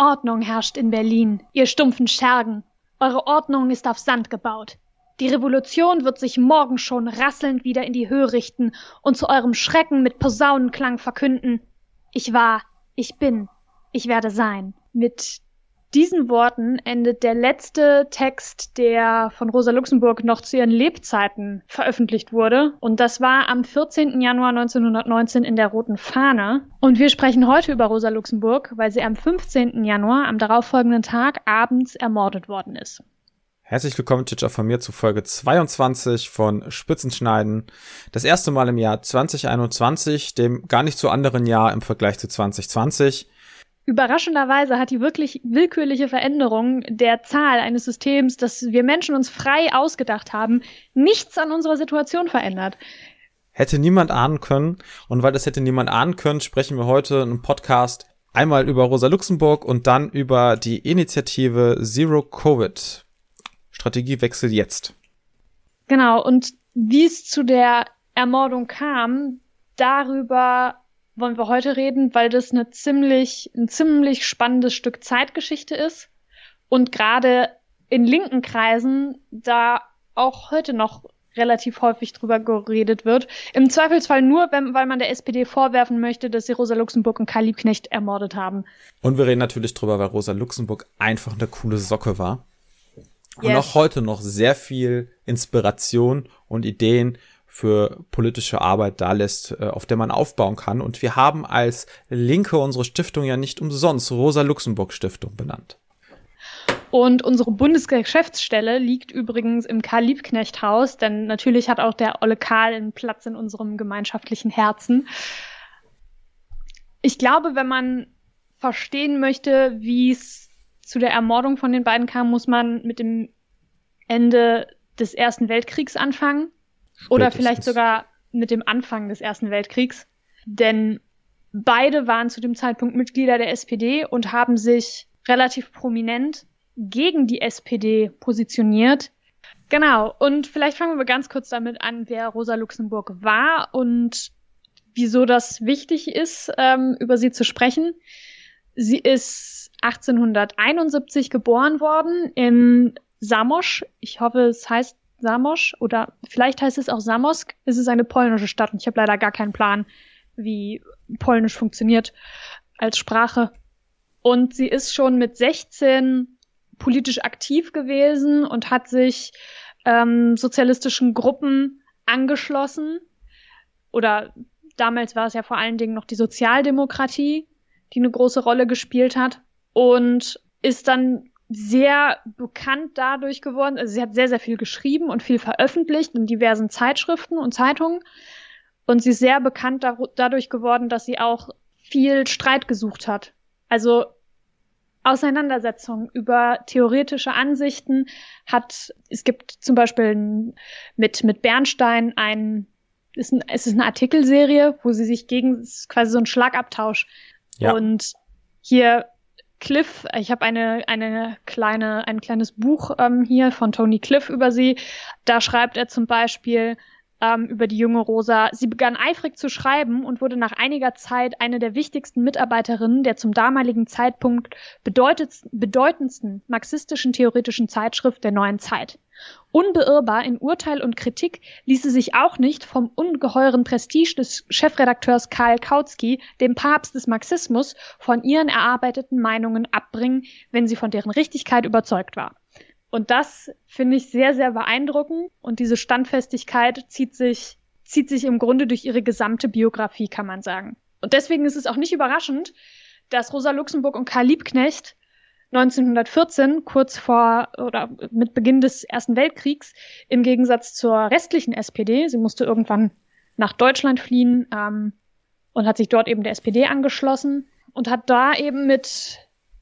Ordnung herrscht in Berlin, ihr stumpfen Schergen. Eure Ordnung ist auf Sand gebaut. Die Revolution wird sich morgen schon rasselnd wieder in die Höhe richten und zu eurem Schrecken mit Posaunenklang verkünden. Ich war, ich bin, ich werde sein. Mit diesen Worten endet der letzte Text, der von Rosa Luxemburg noch zu ihren Lebzeiten veröffentlicht wurde. Und das war am 14. Januar 1919 in der Roten Fahne. Und wir sprechen heute über Rosa Luxemburg, weil sie am 15. Januar, am darauffolgenden Tag, abends ermordet worden ist. Herzlich willkommen, Teacher, von mir zu Folge 22 von Spitzenschneiden. Das erste Mal im Jahr 2021, dem gar nicht so anderen Jahr im Vergleich zu 2020. Überraschenderweise hat die wirklich willkürliche Veränderung der Zahl eines Systems, das wir Menschen uns frei ausgedacht haben, nichts an unserer Situation verändert. Hätte niemand ahnen können. Und weil das hätte niemand ahnen können, sprechen wir heute im Podcast einmal über Rosa Luxemburg und dann über die Initiative Zero Covid. Strategiewechsel jetzt. Genau. Und wie es zu der Ermordung kam, darüber wollen wir heute reden, weil das eine ziemlich, ein ziemlich spannendes Stück Zeitgeschichte ist und gerade in linken Kreisen da auch heute noch relativ häufig drüber geredet wird. Im Zweifelsfall nur, wenn, weil man der SPD vorwerfen möchte, dass sie Rosa Luxemburg und Karl Liebknecht ermordet haben. Und wir reden natürlich drüber, weil Rosa Luxemburg einfach eine coole Socke war. Yes. Und auch heute noch sehr viel Inspiration und Ideen für politische Arbeit da lässt, äh, auf der man aufbauen kann. Und wir haben als Linke unsere Stiftung ja nicht umsonst Rosa Luxemburg Stiftung benannt. Und unsere Bundesgeschäftsstelle liegt übrigens im Karl Liebknecht Haus, denn natürlich hat auch der Olle Karl einen Platz in unserem gemeinschaftlichen Herzen. Ich glaube, wenn man verstehen möchte, wie es zu der Ermordung von den beiden kam, muss man mit dem Ende des Ersten Weltkriegs anfangen. Oder vielleicht sogar mit dem Anfang des Ersten Weltkriegs. Denn beide waren zu dem Zeitpunkt Mitglieder der SPD und haben sich relativ prominent gegen die SPD positioniert. Genau, und vielleicht fangen wir ganz kurz damit an, wer Rosa Luxemburg war und wieso das wichtig ist, ähm, über sie zu sprechen. Sie ist 1871 geboren worden in Samosch. Ich hoffe, es heißt Samosz oder vielleicht heißt es auch Samosk. Es ist eine polnische Stadt und ich habe leider gar keinen Plan, wie Polnisch funktioniert als Sprache. Und sie ist schon mit 16 politisch aktiv gewesen und hat sich ähm, sozialistischen Gruppen angeschlossen. Oder damals war es ja vor allen Dingen noch die Sozialdemokratie, die eine große Rolle gespielt hat. Und ist dann sehr bekannt dadurch geworden. Also sie hat sehr, sehr viel geschrieben und viel veröffentlicht in diversen Zeitschriften und Zeitungen. Und sie ist sehr bekannt da dadurch geworden, dass sie auch viel Streit gesucht hat. Also Auseinandersetzungen über theoretische Ansichten hat, es gibt zum Beispiel mit, mit Bernstein ein, ist ein, es ist eine Artikelserie, wo sie sich gegen, quasi so ein Schlagabtausch. Ja. Und hier Cliff, ich habe eine, eine kleine, ein kleines Buch ähm, hier von Tony Cliff über sie. Da schreibt er zum Beispiel ähm, über die junge Rosa. Sie begann eifrig zu schreiben und wurde nach einiger Zeit eine der wichtigsten Mitarbeiterinnen der zum damaligen Zeitpunkt bedeutendsten marxistischen theoretischen Zeitschrift der neuen Zeit. Unbeirrbar in Urteil und Kritik ließ sie sich auch nicht vom ungeheuren Prestige des Chefredakteurs Karl Kautsky, dem Papst des Marxismus, von ihren erarbeiteten Meinungen abbringen, wenn sie von deren Richtigkeit überzeugt war. Und das finde ich sehr, sehr beeindruckend. Und diese Standfestigkeit zieht sich, zieht sich im Grunde durch ihre gesamte Biografie, kann man sagen. Und deswegen ist es auch nicht überraschend, dass Rosa Luxemburg und Karl Liebknecht 1914, kurz vor oder mit Beginn des Ersten Weltkriegs, im Gegensatz zur restlichen SPD, sie musste irgendwann nach Deutschland fliehen ähm, und hat sich dort eben der SPD angeschlossen und hat da eben mit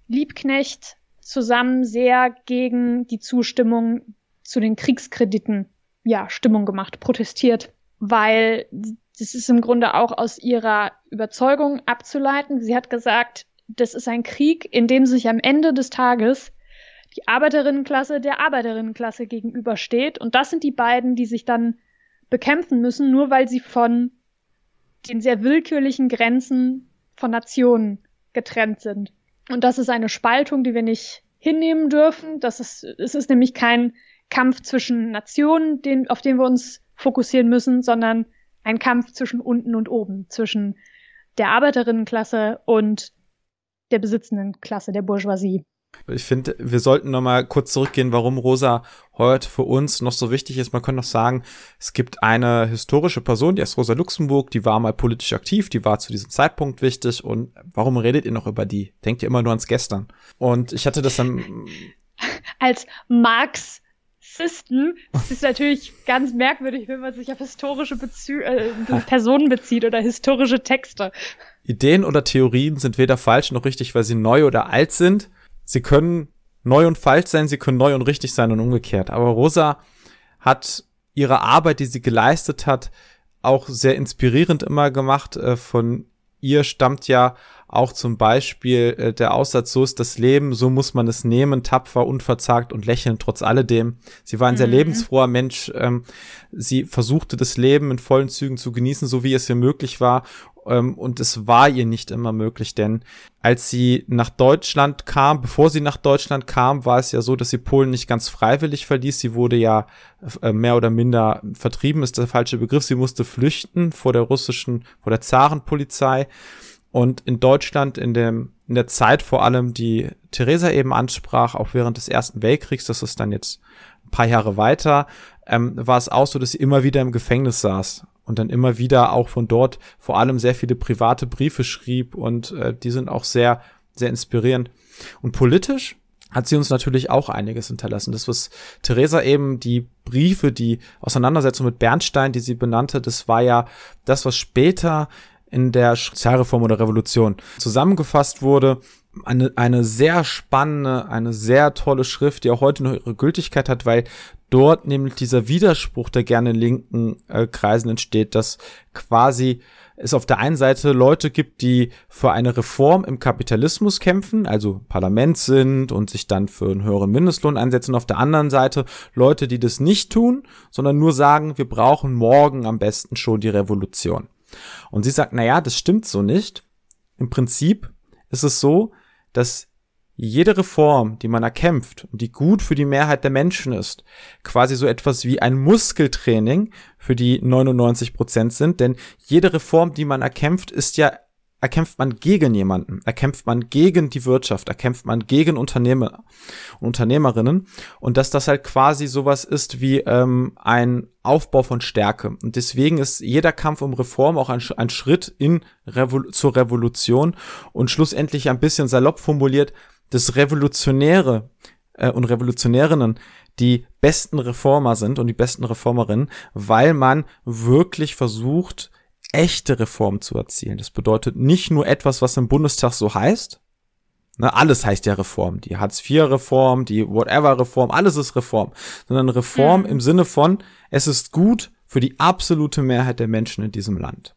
Liebknecht zusammen sehr gegen die Zustimmung zu den Kriegskrediten ja Stimmung gemacht, protestiert, weil das ist im Grunde auch aus ihrer Überzeugung abzuleiten. Sie hat gesagt, das ist ein Krieg, in dem sich am Ende des Tages die Arbeiterinnenklasse der Arbeiterinnenklasse gegenübersteht. Und das sind die beiden, die sich dann bekämpfen müssen, nur weil sie von den sehr willkürlichen Grenzen von Nationen getrennt sind. Und das ist eine Spaltung, die wir nicht hinnehmen dürfen. Das ist, es ist nämlich kein Kampf zwischen Nationen, den, auf den wir uns fokussieren müssen, sondern ein Kampf zwischen unten und oben, zwischen der Arbeiterinnenklasse und der besitzenden Klasse, der Bourgeoisie. Ich finde, wir sollten noch mal kurz zurückgehen, warum Rosa heute für uns noch so wichtig ist. Man könnte noch sagen, es gibt eine historische Person, die ist Rosa Luxemburg, die war mal politisch aktiv, die war zu diesem Zeitpunkt wichtig. Und warum redet ihr noch über die? Denkt ihr immer nur ans Gestern? Und ich hatte das dann als Marx Rassisten. Das ist natürlich ganz merkwürdig, wenn man sich auf historische Bezü äh, Personen bezieht oder historische Texte. Ideen oder Theorien sind weder falsch noch richtig, weil sie neu oder alt sind. Sie können neu und falsch sein, sie können neu und richtig sein und umgekehrt. Aber Rosa hat ihre Arbeit, die sie geleistet hat, auch sehr inspirierend immer gemacht. Äh, von ihr stammt ja auch zum Beispiel äh, der Aussatz, so ist das Leben, so muss man es nehmen, tapfer, unverzagt und lächeln trotz alledem. Sie war ein mhm. sehr lebensfroher Mensch. Ähm, sie versuchte das Leben in vollen Zügen zu genießen, so wie es ihr möglich war. Ähm, und es war ihr nicht immer möglich, denn als sie nach Deutschland kam, bevor sie nach Deutschland kam, war es ja so, dass sie Polen nicht ganz freiwillig verließ. Sie wurde ja äh, mehr oder minder vertrieben, ist der falsche Begriff. Sie musste flüchten vor der russischen, vor der Zarenpolizei. Und in Deutschland in dem, in der Zeit vor allem, die Theresa eben ansprach, auch während des Ersten Weltkriegs, das ist dann jetzt ein paar Jahre weiter, ähm, war es auch so, dass sie immer wieder im Gefängnis saß und dann immer wieder auch von dort vor allem sehr viele private Briefe schrieb und äh, die sind auch sehr, sehr inspirierend. Und politisch hat sie uns natürlich auch einiges hinterlassen. Das, was Theresa eben, die Briefe, die Auseinandersetzung mit Bernstein, die sie benannte, das war ja das, was später in der Sozialreform oder Revolution zusammengefasst wurde. Eine, eine sehr spannende, eine sehr tolle Schrift, die auch heute noch ihre Gültigkeit hat, weil dort nämlich dieser Widerspruch, der gerne in linken äh, Kreisen entsteht, dass quasi es auf der einen Seite Leute gibt, die für eine Reform im Kapitalismus kämpfen, also Parlament sind und sich dann für einen höheren Mindestlohn einsetzen, auf der anderen Seite Leute, die das nicht tun, sondern nur sagen, wir brauchen morgen am besten schon die Revolution. Und sie sagt, na ja, das stimmt so nicht. Im Prinzip ist es so, dass jede Reform, die man erkämpft und die gut für die Mehrheit der Menschen ist, quasi so etwas wie ein Muskeltraining für die 99 Prozent sind, denn jede Reform, die man erkämpft, ist ja erkämpft man gegen jemanden, erkämpft man gegen die Wirtschaft, erkämpft man gegen Unternehmer und Unternehmerinnen und dass das halt quasi sowas ist wie ähm, ein Aufbau von Stärke. Und deswegen ist jeder Kampf um Reform auch ein, ein Schritt in Revol zur Revolution und schlussendlich ein bisschen salopp formuliert, das Revolutionäre äh, und Revolutionärinnen die besten Reformer sind und die besten Reformerinnen, weil man wirklich versucht, echte Reform zu erzielen. Das bedeutet nicht nur etwas, was im Bundestag so heißt. Ne, alles heißt ja Reform. Die Hartz-IV-Reform, die Whatever-Reform, alles ist Reform. Sondern Reform mhm. im Sinne von, es ist gut für die absolute Mehrheit der Menschen in diesem Land.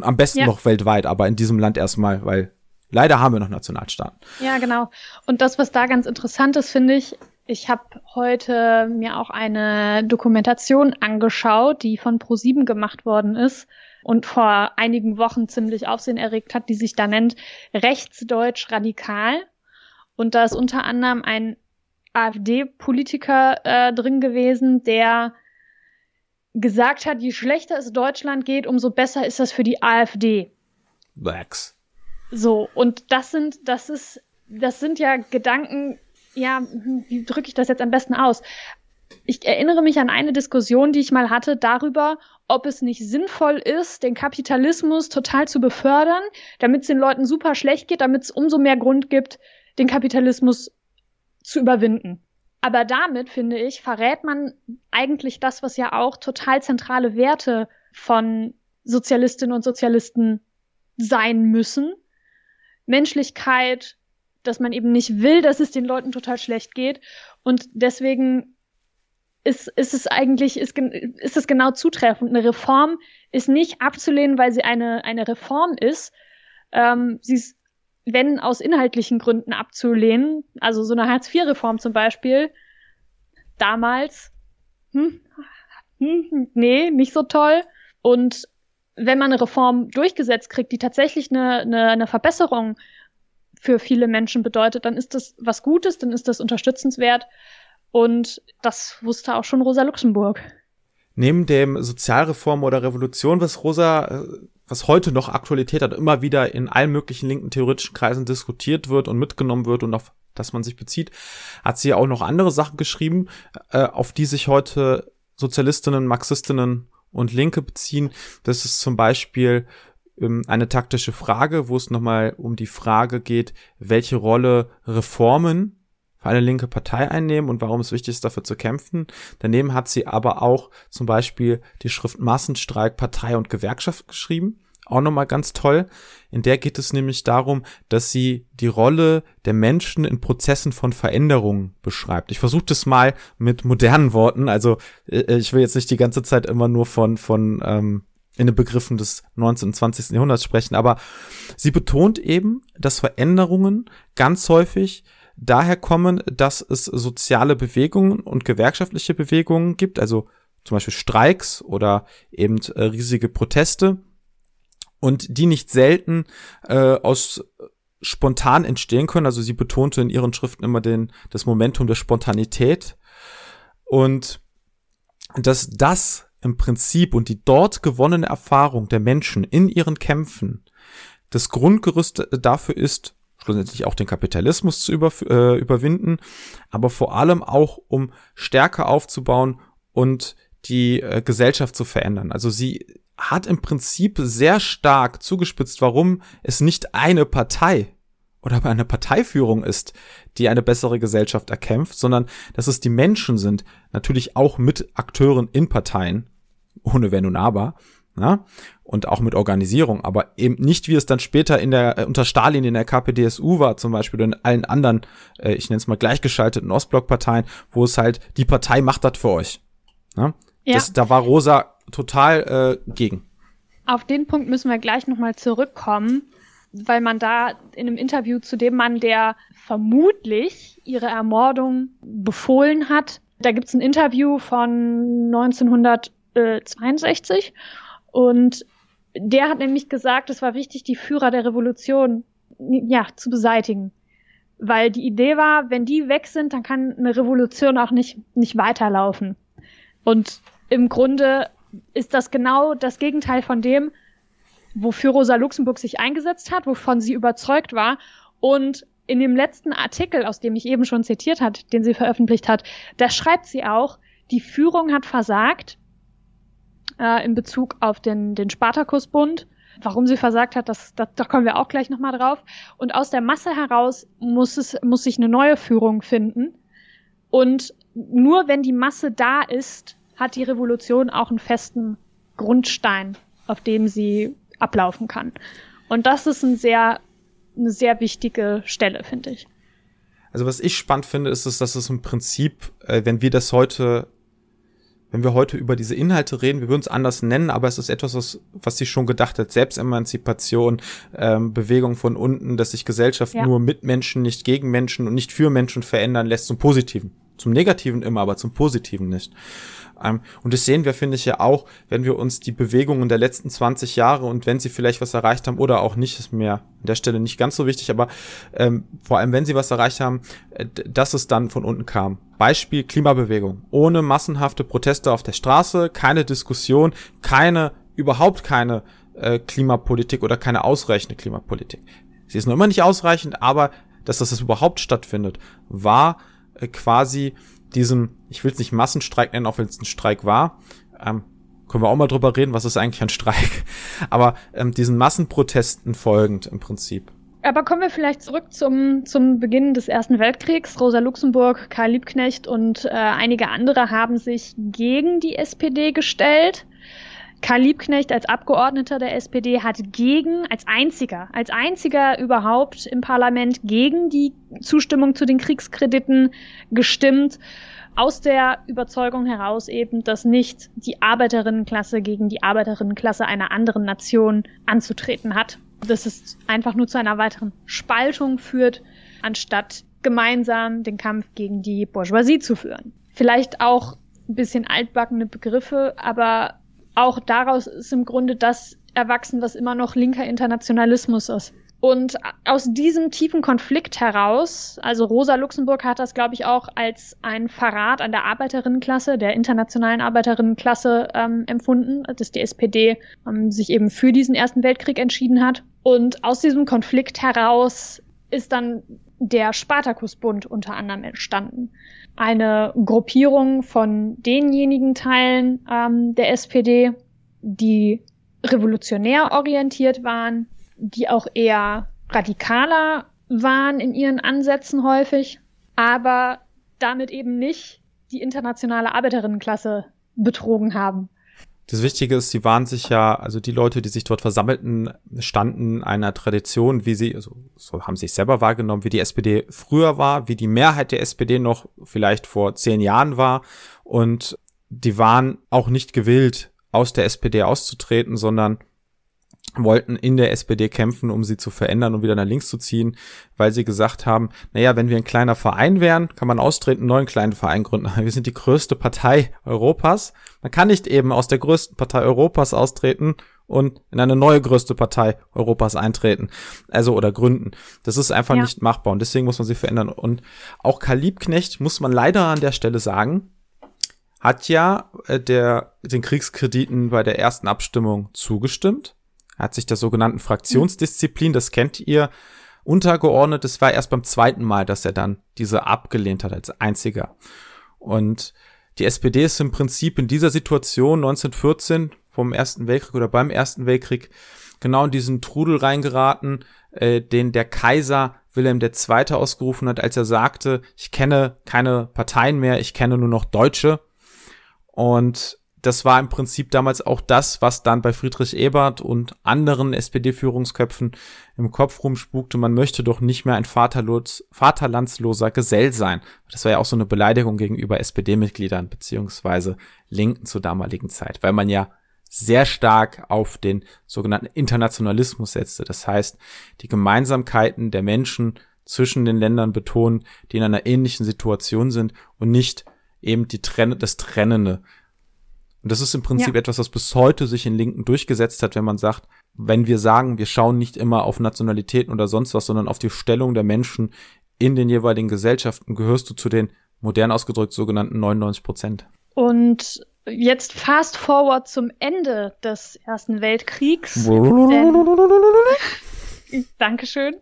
Am besten ja. noch weltweit, aber in diesem Land erstmal, weil leider haben wir noch Nationalstaaten. Ja, genau. Und das, was da ganz interessant ist, finde ich, ich habe heute mir auch eine Dokumentation angeschaut, die von Pro7 gemacht worden ist und vor einigen Wochen ziemlich Aufsehen erregt hat, die sich da nennt Rechtsdeutsch Radikal. Und da ist unter anderem ein AfD-Politiker äh, drin gewesen, der gesagt hat, je schlechter es Deutschland geht, umso besser ist das für die AfD. Wax. So, und das sind, das ist, das sind ja Gedanken, ja, wie drücke ich das jetzt am besten aus? Ich erinnere mich an eine Diskussion, die ich mal hatte darüber, ob es nicht sinnvoll ist, den Kapitalismus total zu befördern, damit es den Leuten super schlecht geht, damit es umso mehr Grund gibt, den Kapitalismus zu überwinden. Aber damit, finde ich, verrät man eigentlich das, was ja auch total zentrale Werte von Sozialistinnen und Sozialisten sein müssen. Menschlichkeit, dass man eben nicht will, dass es den Leuten total schlecht geht. Und deswegen ist, ist es eigentlich, ist, ist es genau zutreffend. Eine Reform ist nicht abzulehnen, weil sie eine, eine Reform ist. Ähm, sie ist, wenn aus inhaltlichen Gründen abzulehnen, also so eine Hartz-IV-Reform zum Beispiel, damals, hm, hm, nee, nicht so toll. Und wenn man eine Reform durchgesetzt kriegt, die tatsächlich eine, eine, eine Verbesserung für viele Menschen bedeutet, dann ist das was Gutes, dann ist das unterstützenswert. Und das wusste auch schon Rosa Luxemburg. Neben dem Sozialreform oder Revolution, was Rosa, was heute noch Aktualität hat, immer wieder in allen möglichen linken theoretischen Kreisen diskutiert wird und mitgenommen wird und auf das man sich bezieht, hat sie auch noch andere Sachen geschrieben, äh, auf die sich heute Sozialistinnen, Marxistinnen und Linke beziehen. Das ist zum Beispiel ähm, eine taktische Frage, wo es nochmal um die Frage geht, welche Rolle Reformen für eine linke Partei einnehmen und warum es wichtig ist, dafür zu kämpfen. Daneben hat sie aber auch zum Beispiel die Schrift Massenstreik, Partei und Gewerkschaft geschrieben. Auch nochmal ganz toll. In der geht es nämlich darum, dass sie die Rolle der Menschen in Prozessen von Veränderungen beschreibt. Ich versuche das mal mit modernen Worten. Also äh, ich will jetzt nicht die ganze Zeit immer nur von, von ähm, in den Begriffen des 19. und 20. Jahrhunderts sprechen, aber sie betont eben, dass Veränderungen ganz häufig daher kommen, dass es soziale Bewegungen und gewerkschaftliche Bewegungen gibt, also zum Beispiel Streiks oder eben äh, riesige Proteste und die nicht selten äh, aus spontan entstehen können. Also sie betonte in ihren Schriften immer den, das Momentum der Spontanität und dass das im Prinzip und die dort gewonnene Erfahrung der Menschen in ihren Kämpfen das Grundgerüst dafür ist, schlussendlich auch den Kapitalismus zu über, äh, überwinden, aber vor allem auch, um stärker aufzubauen und die äh, Gesellschaft zu verändern. Also sie hat im Prinzip sehr stark zugespitzt, warum es nicht eine Partei oder eine Parteiführung ist, die eine bessere Gesellschaft erkämpft, sondern dass es die Menschen sind, natürlich auch mit Akteuren in Parteien, ohne Wenn und Aber, na? und auch mit Organisierung, aber eben nicht, wie es dann später in der äh, unter Stalin in der KPDSU war, zum Beispiel oder in allen anderen, äh, ich nenne es mal gleichgeschalteten Ostblockparteien, wo es halt die Partei macht das für euch. Na? Ja. Das, da war Rosa total äh, gegen. Auf den Punkt müssen wir gleich nochmal zurückkommen, weil man da in einem Interview zu dem Mann, der vermutlich ihre Ermordung befohlen hat, da gibt's ein Interview von 1900 62 und der hat nämlich gesagt, es war wichtig, die Führer der Revolution ja, zu beseitigen. Weil die Idee war, wenn die weg sind, dann kann eine Revolution auch nicht, nicht weiterlaufen. Und im Grunde ist das genau das Gegenteil von dem, wofür Rosa Luxemburg sich eingesetzt hat, wovon sie überzeugt war. Und in dem letzten Artikel, aus dem ich eben schon zitiert hat, den sie veröffentlicht hat, da schreibt sie auch, die Führung hat versagt, äh, in Bezug auf den, den Spartakusbund. Warum sie versagt hat, das, das, da kommen wir auch gleich nochmal drauf. Und aus der Masse heraus muss, es, muss sich eine neue Führung finden. Und nur wenn die Masse da ist, hat die Revolution auch einen festen Grundstein, auf dem sie ablaufen kann. Und das ist ein sehr, eine sehr wichtige Stelle, finde ich. Also was ich spannend finde, ist, dass es im Prinzip, äh, wenn wir das heute wenn wir heute über diese Inhalte reden, wir würden es anders nennen, aber es ist etwas, was, was sie schon gedacht hat. Selbstemanzipation, ähm, Bewegung von unten, dass sich Gesellschaft ja. nur mit Menschen, nicht gegen Menschen und nicht für Menschen verändern lässt zum Positiven. Zum Negativen immer, aber zum Positiven nicht. Ähm, und das sehen wir, finde ich, ja auch, wenn wir uns die Bewegungen der letzten 20 Jahre und wenn sie vielleicht was erreicht haben oder auch nicht, ist mir an der Stelle nicht ganz so wichtig, aber ähm, vor allem, wenn sie was erreicht haben, äh, dass es dann von unten kam. Beispiel Klimabewegung. Ohne massenhafte Proteste auf der Straße, keine Diskussion, keine, überhaupt keine äh, Klimapolitik oder keine ausreichende Klimapolitik. Sie ist noch immer nicht ausreichend, aber dass das überhaupt stattfindet, war äh, quasi diesem, ich will es nicht Massenstreik nennen, auch wenn es ein Streik war, ähm, können wir auch mal drüber reden, was ist eigentlich ein Streik, aber ähm, diesen Massenprotesten folgend im Prinzip. Aber kommen wir vielleicht zurück zum, zum Beginn des Ersten Weltkriegs. Rosa Luxemburg, Karl Liebknecht und äh, einige andere haben sich gegen die SPD gestellt. Karl Liebknecht als Abgeordneter der SPD hat gegen, als einziger, als einziger überhaupt im Parlament gegen die Zustimmung zu den Kriegskrediten gestimmt. Aus der Überzeugung heraus eben, dass nicht die Arbeiterinnenklasse gegen die Arbeiterinnenklasse einer anderen Nation anzutreten hat. Dass es einfach nur zu einer weiteren Spaltung führt, anstatt gemeinsam den Kampf gegen die Bourgeoisie zu führen. Vielleicht auch ein bisschen altbackene Begriffe, aber auch daraus ist im Grunde das erwachsen, was immer noch linker Internationalismus ist. Und aus diesem tiefen Konflikt heraus, also Rosa Luxemburg hat das, glaube ich, auch als ein Verrat an der Arbeiterinnenklasse, der internationalen Arbeiterinnenklasse ähm, empfunden, dass die SPD ähm, sich eben für diesen Ersten Weltkrieg entschieden hat. Und aus diesem Konflikt heraus ist dann der Spartakusbund unter anderem entstanden. Eine Gruppierung von denjenigen Teilen ähm, der SPD, die revolutionär orientiert waren, die auch eher radikaler waren in ihren Ansätzen häufig, aber damit eben nicht die internationale Arbeiterinnenklasse betrogen haben. Das Wichtige ist, sie waren sich ja, also die Leute, die sich dort versammelten, standen einer Tradition, wie sie, also so haben sich selber wahrgenommen, wie die SPD früher war, wie die Mehrheit der SPD noch vielleicht vor zehn Jahren war. Und die waren auch nicht gewillt, aus der SPD auszutreten, sondern wollten in der SPD kämpfen, um sie zu verändern und wieder nach links zu ziehen, weil sie gesagt haben, naja, wenn wir ein kleiner Verein wären, kann man austreten, einen neuen kleinen Verein gründen. Wir sind die größte Partei Europas. Man kann nicht eben aus der größten Partei Europas austreten und in eine neue größte Partei Europas eintreten, also oder gründen. Das ist einfach ja. nicht machbar und deswegen muss man sie verändern. Und auch Karl Liebknecht, muss man leider an der Stelle sagen, hat ja äh, der, den Kriegskrediten bei der ersten Abstimmung zugestimmt er hat sich der sogenannten Fraktionsdisziplin, das kennt ihr, untergeordnet. Es war erst beim zweiten Mal, dass er dann diese abgelehnt hat als einziger. Und die SPD ist im Prinzip in dieser Situation 1914 vom Ersten Weltkrieg oder beim Ersten Weltkrieg genau in diesen Trudel reingeraten, äh, den der Kaiser Wilhelm II. ausgerufen hat, als er sagte, ich kenne keine Parteien mehr, ich kenne nur noch Deutsche. Und das war im Prinzip damals auch das, was dann bei Friedrich Ebert und anderen SPD-Führungsköpfen im Kopf rumspukte. Man möchte doch nicht mehr ein Vaterlos, vaterlandsloser Gesell sein. Das war ja auch so eine Beleidigung gegenüber SPD-Mitgliedern beziehungsweise Linken zur damaligen Zeit, weil man ja sehr stark auf den sogenannten Internationalismus setzte. Das heißt, die Gemeinsamkeiten der Menschen zwischen den Ländern betonen, die in einer ähnlichen Situation sind und nicht eben die Trenne, das Trennende und das ist im Prinzip ja. etwas, was bis heute sich in Linken durchgesetzt hat, wenn man sagt, wenn wir sagen, wir schauen nicht immer auf Nationalitäten oder sonst was, sondern auf die Stellung der Menschen in den jeweiligen Gesellschaften, gehörst du zu den modern ausgedrückt sogenannten 99 Prozent. Und jetzt fast forward zum Ende des Ersten Weltkriegs. Dankeschön.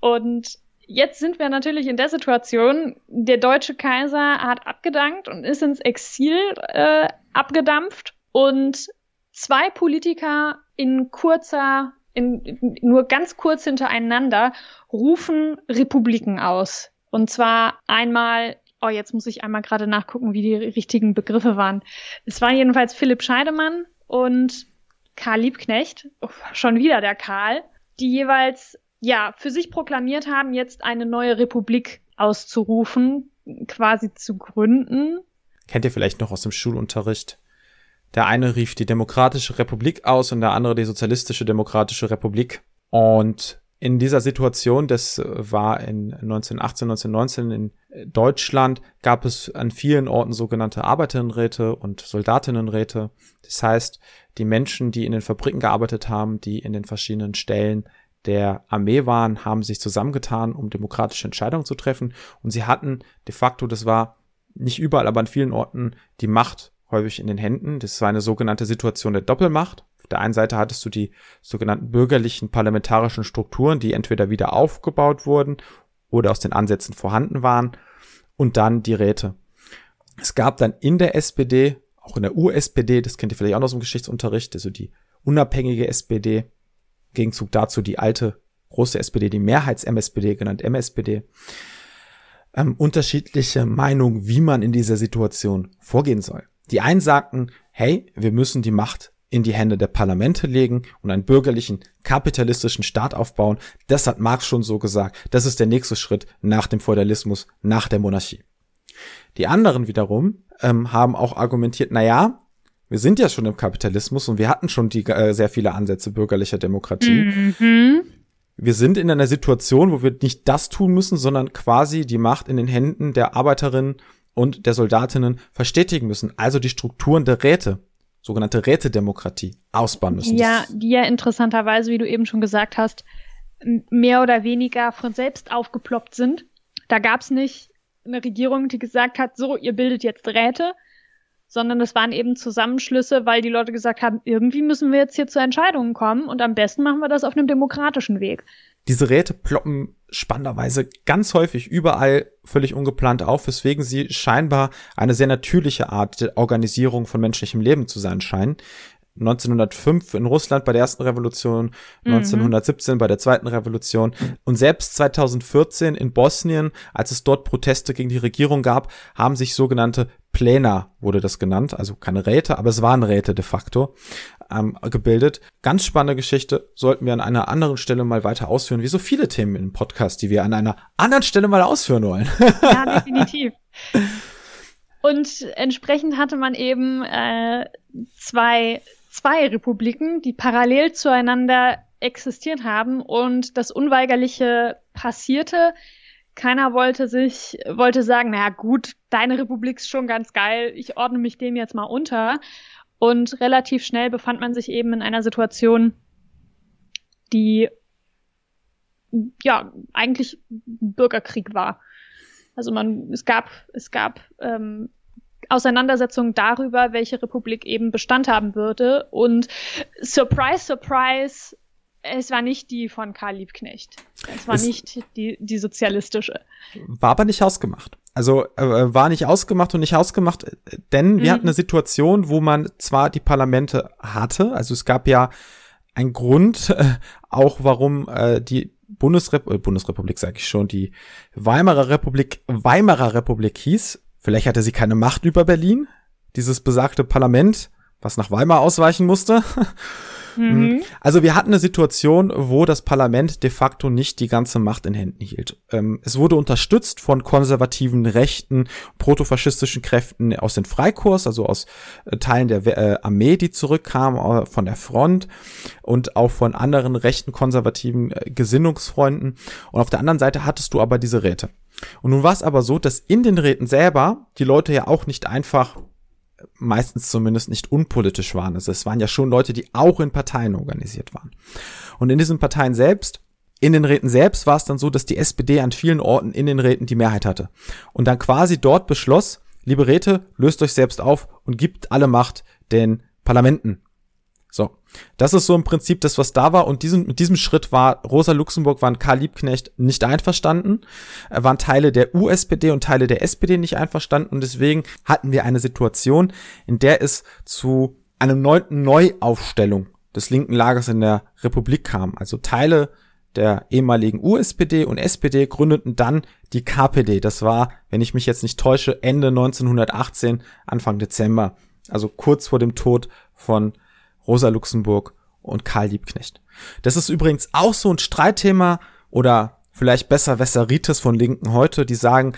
Und jetzt sind wir natürlich in der Situation, der deutsche Kaiser hat abgedankt und ist ins Exil äh, abgedampft und zwei Politiker in kurzer, in, nur ganz kurz hintereinander rufen Republiken aus. Und zwar einmal, oh, jetzt muss ich einmal gerade nachgucken, wie die richtigen Begriffe waren. Es war jedenfalls Philipp Scheidemann und Karl Liebknecht, oh, schon wieder der Karl, die jeweils ja, für sich proklamiert haben, jetzt eine neue Republik auszurufen, quasi zu gründen. Kennt ihr vielleicht noch aus dem Schulunterricht? Der eine rief die Demokratische Republik aus und der andere die Sozialistische Demokratische Republik. Und in dieser Situation, das war in 1918, 1919 in Deutschland, gab es an vielen Orten sogenannte Arbeiterinnenräte und Soldatinnenräte. Das heißt, die Menschen, die in den Fabriken gearbeitet haben, die in den verschiedenen Stellen der Armee waren, haben sich zusammengetan, um demokratische Entscheidungen zu treffen. Und sie hatten de facto, das war nicht überall, aber an vielen Orten, die Macht häufig in den Händen. Das war eine sogenannte Situation der Doppelmacht. Auf der einen Seite hattest du die sogenannten bürgerlichen parlamentarischen Strukturen, die entweder wieder aufgebaut wurden oder aus den Ansätzen vorhanden waren. Und dann die Räte. Es gab dann in der SPD, auch in der USPD, das kennt ihr vielleicht auch noch aus dem Geschichtsunterricht, also die unabhängige SPD, Gegenzug dazu die alte große SPD, die Mehrheits-MSPD, genannt MSPD, ähm, unterschiedliche Meinungen, wie man in dieser Situation vorgehen soll. Die einen sagten, hey, wir müssen die Macht in die Hände der Parlamente legen und einen bürgerlichen, kapitalistischen Staat aufbauen. Das hat Marx schon so gesagt. Das ist der nächste Schritt nach dem Feudalismus, nach der Monarchie. Die anderen wiederum ähm, haben auch argumentiert, na ja, wir sind ja schon im Kapitalismus und wir hatten schon die, äh, sehr viele Ansätze bürgerlicher Demokratie. Mhm. Wir sind in einer Situation, wo wir nicht das tun müssen, sondern quasi die Macht in den Händen der Arbeiterinnen und der Soldatinnen verstetigen müssen, also die Strukturen der Räte sogenannte Rätedemokratie ausbauen müssen. Ja, die ja interessanterweise, wie du eben schon gesagt hast, mehr oder weniger von selbst aufgeploppt sind. Da gab es nicht eine Regierung, die gesagt hat, so, ihr bildet jetzt Räte, sondern es waren eben Zusammenschlüsse, weil die Leute gesagt haben, irgendwie müssen wir jetzt hier zu Entscheidungen kommen und am besten machen wir das auf einem demokratischen Weg. Diese Räte ploppen spannenderweise ganz häufig überall völlig ungeplant auf, weswegen sie scheinbar eine sehr natürliche Art der Organisierung von menschlichem Leben zu sein scheinen. 1905 in Russland bei der ersten Revolution, 1917 mhm. bei der zweiten Revolution und selbst 2014 in Bosnien, als es dort Proteste gegen die Regierung gab, haben sich sogenannte Pläne, wurde das genannt, also keine Räte, aber es waren Räte de facto, ähm, gebildet. Ganz spannende Geschichte, sollten wir an einer anderen Stelle mal weiter ausführen, wie so viele Themen im Podcast, die wir an einer anderen Stelle mal ausführen wollen. Ja, definitiv. Und entsprechend hatte man eben äh, zwei zwei Republiken, die parallel zueinander existiert haben und das Unweigerliche passierte. Keiner wollte sich, wollte sagen, naja gut, deine Republik ist schon ganz geil, ich ordne mich dem jetzt mal unter. Und relativ schnell befand man sich eben in einer Situation, die ja eigentlich Bürgerkrieg war. Also man, es gab, es gab ähm, Auseinandersetzung darüber, welche Republik eben Bestand haben würde. Und surprise, surprise, es war nicht die von Karl Liebknecht. Es war es nicht die, die sozialistische. War aber nicht ausgemacht. Also äh, war nicht ausgemacht und nicht ausgemacht, denn wir mhm. hatten eine Situation, wo man zwar die Parlamente hatte, also es gab ja einen Grund, äh, auch warum äh, die Bundesrep äh, Bundesrepublik, sage ich schon, die Weimarer Republik Weimarer Republik hieß, Vielleicht hatte sie keine Macht über Berlin, dieses besagte Parlament, was nach Weimar ausweichen musste. Mhm. Also wir hatten eine Situation, wo das Parlament de facto nicht die ganze Macht in Händen hielt. Ähm, es wurde unterstützt von konservativen, rechten, protofaschistischen Kräften aus den Freikorps, also aus äh, Teilen der äh, Armee, die zurückkamen, äh, von der Front und auch von anderen rechten, konservativen Gesinnungsfreunden. Und auf der anderen Seite hattest du aber diese Räte. Und nun war es aber so, dass in den Räten selber die Leute ja auch nicht einfach, meistens zumindest nicht unpolitisch waren. Also es waren ja schon Leute, die auch in Parteien organisiert waren. Und in diesen Parteien selbst, in den Räten selbst war es dann so, dass die SPD an vielen Orten in den Räten die Mehrheit hatte. Und dann quasi dort beschloss, liebe Räte, löst euch selbst auf und gibt alle Macht den Parlamenten. So. Das ist so im Prinzip das, was da war. Und diesen, mit diesem Schritt war Rosa Luxemburg, waren Karl Liebknecht nicht einverstanden. Er waren Teile der USPD und Teile der SPD nicht einverstanden. Und deswegen hatten wir eine Situation, in der es zu einer neunten Neuaufstellung des linken Lagers in der Republik kam. Also Teile der ehemaligen USPD und SPD gründeten dann die KPD. Das war, wenn ich mich jetzt nicht täusche, Ende 1918, Anfang Dezember. Also kurz vor dem Tod von Rosa Luxemburg und Karl Liebknecht. Das ist übrigens auch so ein Streitthema oder vielleicht besser Wesseritis von Linken heute, die sagen,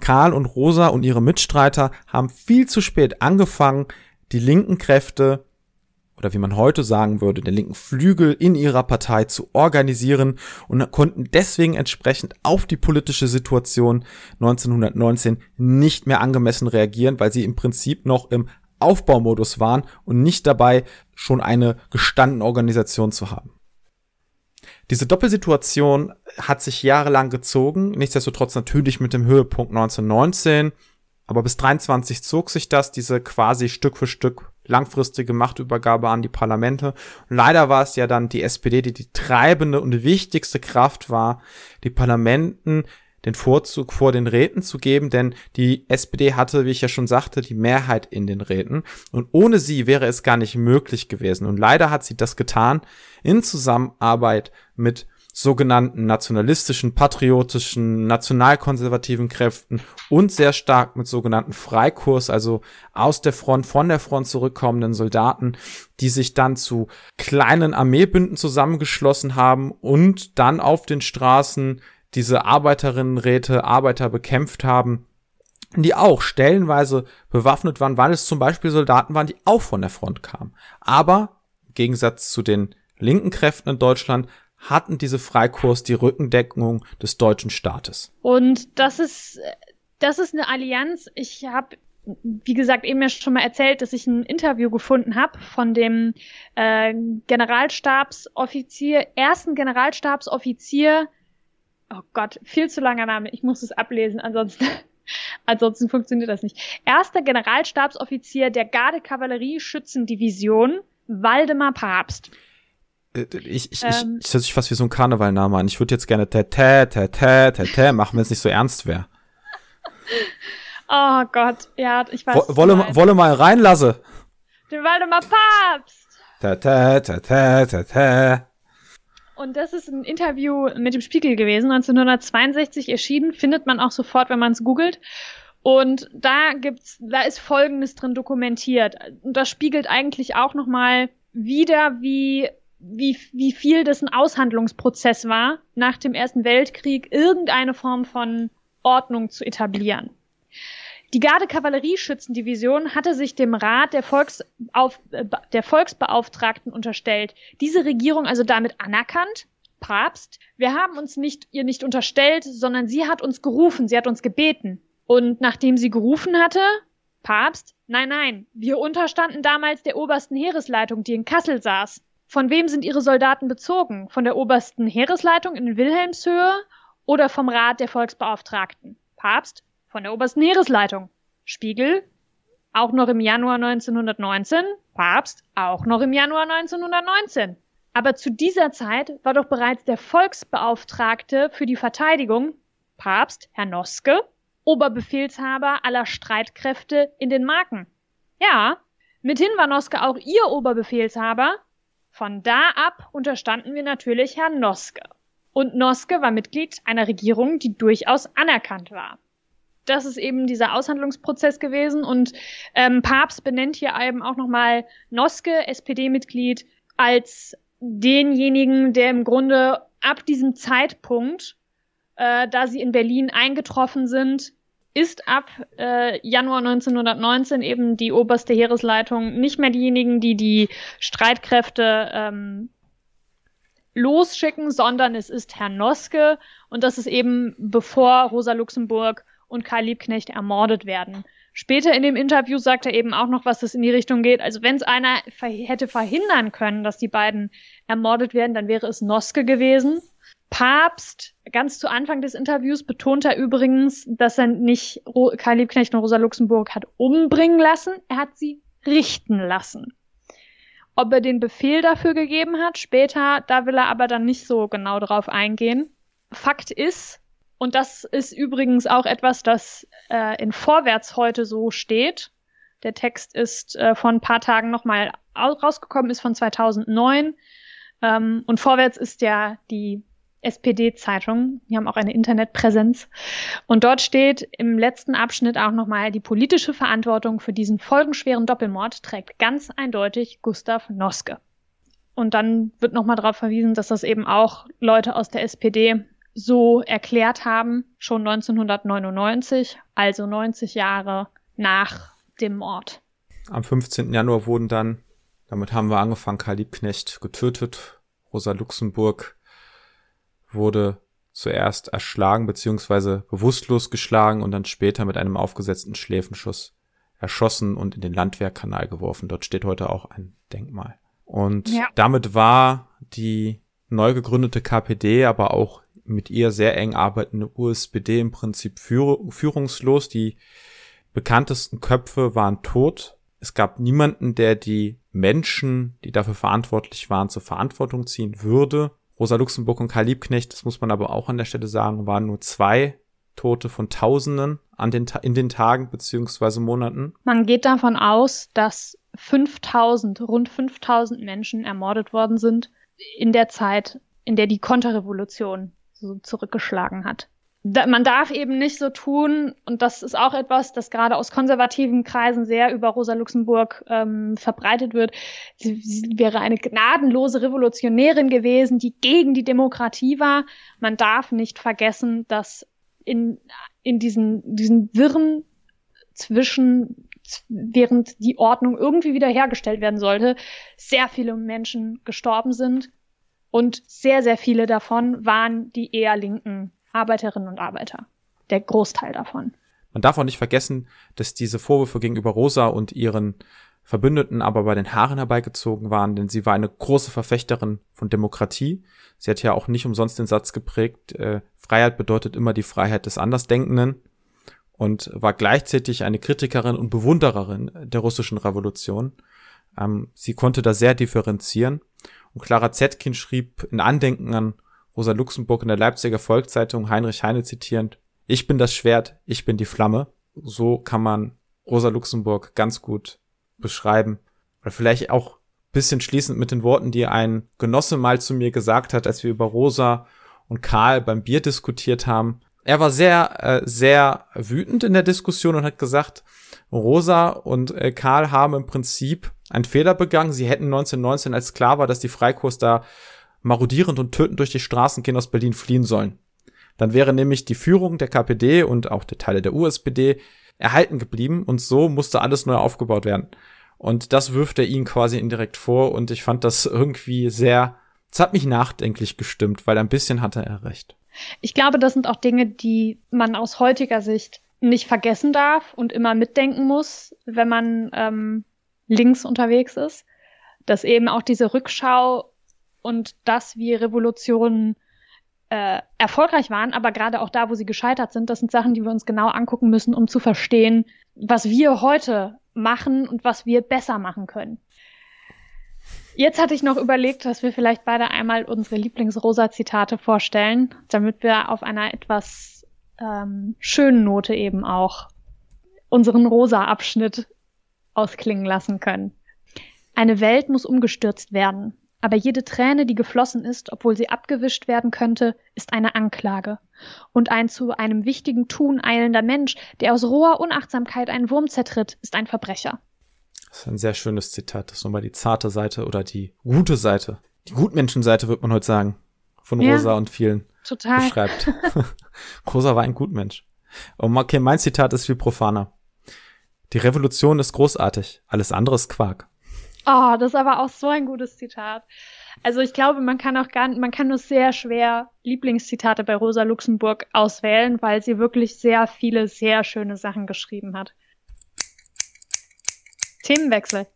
Karl und Rosa und ihre Mitstreiter haben viel zu spät angefangen, die linken Kräfte oder wie man heute sagen würde, den linken Flügel in ihrer Partei zu organisieren und konnten deswegen entsprechend auf die politische Situation 1919 nicht mehr angemessen reagieren, weil sie im Prinzip noch im Aufbaumodus waren und nicht dabei, schon eine gestandene Organisation zu haben. Diese Doppelsituation hat sich jahrelang gezogen, nichtsdestotrotz natürlich mit dem Höhepunkt 1919, aber bis 23 zog sich das, diese quasi Stück für Stück langfristige Machtübergabe an die Parlamente. Und leider war es ja dann die SPD, die die treibende und wichtigste Kraft war, die Parlamenten den Vorzug vor den Räten zu geben, denn die SPD hatte, wie ich ja schon sagte, die Mehrheit in den Räten und ohne sie wäre es gar nicht möglich gewesen. Und leider hat sie das getan in Zusammenarbeit mit sogenannten nationalistischen, patriotischen, nationalkonservativen Kräften und sehr stark mit sogenannten Freikurs, also aus der Front, von der Front zurückkommenden Soldaten, die sich dann zu kleinen Armeebünden zusammengeschlossen haben und dann auf den Straßen diese Arbeiterinnenräte, Arbeiter bekämpft haben, die auch stellenweise bewaffnet waren, weil es zum Beispiel Soldaten waren, die auch von der Front kamen. Aber im Gegensatz zu den linken Kräften in Deutschland hatten diese Freikorps die Rückendeckung des deutschen Staates. Und das ist, das ist eine Allianz. Ich habe wie gesagt, eben ja schon mal erzählt, dass ich ein Interview gefunden habe von dem äh, Generalstabsoffizier, ersten Generalstabsoffizier, oh Gott, viel zu langer Name, ich muss es ablesen, ansonsten, ansonsten funktioniert das nicht. Erster Generalstabsoffizier der Garde-Kavallerie-Schützendivision, Waldemar Papst. Äh, ich, ich, ähm, ich, ich hört sich fast wie so ein Karnevalname an. Ich würde jetzt gerne Tete, Tete, Tete machen, wenn es nicht so ernst wäre. Oh Gott, ja, ich weiß. Wo, wolle, wolle mal reinlasse. Den Waldemar Papst. Tete, Tete, Tete. Und das ist ein Interview mit dem Spiegel gewesen, 1962 erschienen, findet man auch sofort, wenn man es googelt. Und da gibt's, da ist Folgendes drin dokumentiert. Und das spiegelt eigentlich auch nochmal wieder, wie wie, wie viel das ein Aushandlungsprozess war, nach dem Ersten Weltkrieg irgendeine Form von Ordnung zu etablieren. Die Garde-Kavallerieschützendivision hatte sich dem Rat der, Volksauf äh, der Volksbeauftragten unterstellt. Diese Regierung also damit anerkannt, Papst, wir haben uns nicht, ihr nicht unterstellt, sondern sie hat uns gerufen, sie hat uns gebeten. Und nachdem sie gerufen hatte, Papst, nein, nein, wir unterstanden damals der obersten Heeresleitung, die in Kassel saß. Von wem sind ihre Soldaten bezogen? Von der obersten Heeresleitung in Wilhelmshöhe oder vom Rat der Volksbeauftragten? Papst? Von der obersten Heeresleitung. Spiegel? Auch noch im Januar 1919? Papst? Auch noch im Januar 1919. Aber zu dieser Zeit war doch bereits der Volksbeauftragte für die Verteidigung, Papst, Herr Noske, Oberbefehlshaber aller Streitkräfte in den Marken. Ja, mithin war Noske auch ihr Oberbefehlshaber, von da ab unterstanden wir natürlich Herrn Noske. Und Noske war Mitglied einer Regierung, die durchaus anerkannt war. Das ist eben dieser Aushandlungsprozess gewesen. Und ähm, Papst benennt hier eben auch nochmal Noske, SPD-Mitglied, als denjenigen, der im Grunde ab diesem Zeitpunkt, äh, da sie in Berlin eingetroffen sind, ist ab äh, Januar 1919 eben die oberste Heeresleitung nicht mehr diejenigen, die die Streitkräfte ähm, losschicken, sondern es ist Herr Noske. Und das ist eben bevor Rosa Luxemburg und Karl Liebknecht ermordet werden. Später in dem Interview sagt er eben auch noch, was das in die Richtung geht. Also wenn es einer ver hätte verhindern können, dass die beiden ermordet werden, dann wäre es Noske gewesen. Papst, ganz zu Anfang des Interviews, betont er übrigens, dass er nicht Karl Liebknecht und Rosa Luxemburg hat umbringen lassen, er hat sie richten lassen. Ob er den Befehl dafür gegeben hat, später, da will er aber dann nicht so genau drauf eingehen. Fakt ist, und das ist übrigens auch etwas, das äh, in Vorwärts heute so steht. Der Text ist äh, vor ein paar Tagen nochmal rausgekommen, ist von 2009. Ähm, und Vorwärts ist ja die SPD-Zeitung. Die haben auch eine Internetpräsenz. Und dort steht im letzten Abschnitt auch nochmal, die politische Verantwortung für diesen folgenschweren Doppelmord trägt ganz eindeutig Gustav Noske. Und dann wird nochmal darauf verwiesen, dass das eben auch Leute aus der SPD so erklärt haben, schon 1999, also 90 Jahre nach dem Mord. Am 15. Januar wurden dann, damit haben wir angefangen, Karl Liebknecht getötet, Rosa Luxemburg wurde zuerst erschlagen bzw. bewusstlos geschlagen und dann später mit einem aufgesetzten Schläfenschuss erschossen und in den Landwehrkanal geworfen. Dort steht heute auch ein Denkmal. Und ja. damit war die neu gegründete KPD, aber auch mit ihr sehr eng arbeitende USPD im Prinzip führ führungslos. Die bekanntesten Köpfe waren tot. Es gab niemanden, der die Menschen, die dafür verantwortlich waren, zur Verantwortung ziehen würde. Rosa Luxemburg und Karl Liebknecht, das muss man aber auch an der Stelle sagen, waren nur zwei Tote von Tausenden an den, in den Tagen beziehungsweise Monaten. Man geht davon aus, dass 5000, rund 5000 Menschen ermordet worden sind in der Zeit, in der die Konterrevolution so zurückgeschlagen hat da, man darf eben nicht so tun, und das ist auch etwas, das gerade aus konservativen Kreisen sehr über Rosa Luxemburg ähm, verbreitet wird. Sie, sie wäre eine gnadenlose Revolutionärin gewesen, die gegen die Demokratie war. Man darf nicht vergessen, dass in, in diesen, diesen Wirren zwischen während die Ordnung irgendwie wiederhergestellt werden sollte, sehr viele Menschen gestorben sind. Und sehr, sehr viele davon waren die eher linken Arbeiterinnen und Arbeiter. Der Großteil davon. Man darf auch nicht vergessen, dass diese Vorwürfe gegenüber Rosa und ihren Verbündeten aber bei den Haaren herbeigezogen waren, denn sie war eine große Verfechterin von Demokratie. Sie hat ja auch nicht umsonst den Satz geprägt, äh, Freiheit bedeutet immer die Freiheit des Andersdenkenden und war gleichzeitig eine Kritikerin und Bewundererin der russischen Revolution. Ähm, sie konnte da sehr differenzieren. Und Clara Zetkin schrieb in Andenken an Rosa Luxemburg in der Leipziger Volkszeitung Heinrich Heine zitierend, ich bin das Schwert, ich bin die Flamme. So kann man Rosa Luxemburg ganz gut beschreiben. Oder vielleicht auch bisschen schließend mit den Worten, die ein Genosse mal zu mir gesagt hat, als wir über Rosa und Karl beim Bier diskutiert haben. Er war sehr, äh, sehr wütend in der Diskussion und hat gesagt, Rosa und äh, Karl haben im Prinzip einen Fehler begangen. Sie hätten 1919, als klar war, dass die Freikurs da marodierend und tötend durch die Straßen gehen, aus Berlin fliehen sollen. Dann wäre nämlich die Führung der KPD und auch der Teile der USPD erhalten geblieben und so musste alles neu aufgebaut werden. Und das wirft er ihnen quasi indirekt vor und ich fand das irgendwie sehr, es hat mich nachdenklich gestimmt, weil ein bisschen hatte er recht. Ich glaube, das sind auch Dinge, die man aus heutiger Sicht nicht vergessen darf und immer mitdenken muss, wenn man ähm, links unterwegs ist. Dass eben auch diese Rückschau und das, wie Revolutionen äh, erfolgreich waren, aber gerade auch da, wo sie gescheitert sind, das sind Sachen, die wir uns genau angucken müssen, um zu verstehen, was wir heute machen und was wir besser machen können. Jetzt hatte ich noch überlegt, dass wir vielleicht beide einmal unsere Lieblingsrosa-Zitate vorstellen, damit wir auf einer etwas ähm, schönen Note eben auch unseren Rosa-Abschnitt ausklingen lassen können. Eine Welt muss umgestürzt werden. Aber jede Träne, die geflossen ist, obwohl sie abgewischt werden könnte, ist eine Anklage. Und ein zu einem wichtigen Tun eilender Mensch, der aus roher Unachtsamkeit einen Wurm zertritt, ist ein Verbrecher. Das ist ein sehr schönes Zitat. Das ist nochmal die zarte Seite oder die gute Seite. Die Gutmenschenseite, wird man heute sagen. Von ja, Rosa und vielen total. beschreibt. Rosa war ein Gutmensch. Und okay, mein Zitat ist viel profaner. Die Revolution ist großartig, alles andere ist Quark. Oh, das ist aber auch so ein gutes Zitat. Also ich glaube, man kann auch gar man kann nur sehr schwer Lieblingszitate bei Rosa Luxemburg auswählen, weil sie wirklich sehr viele sehr schöne Sachen geschrieben hat. Themenwechsel.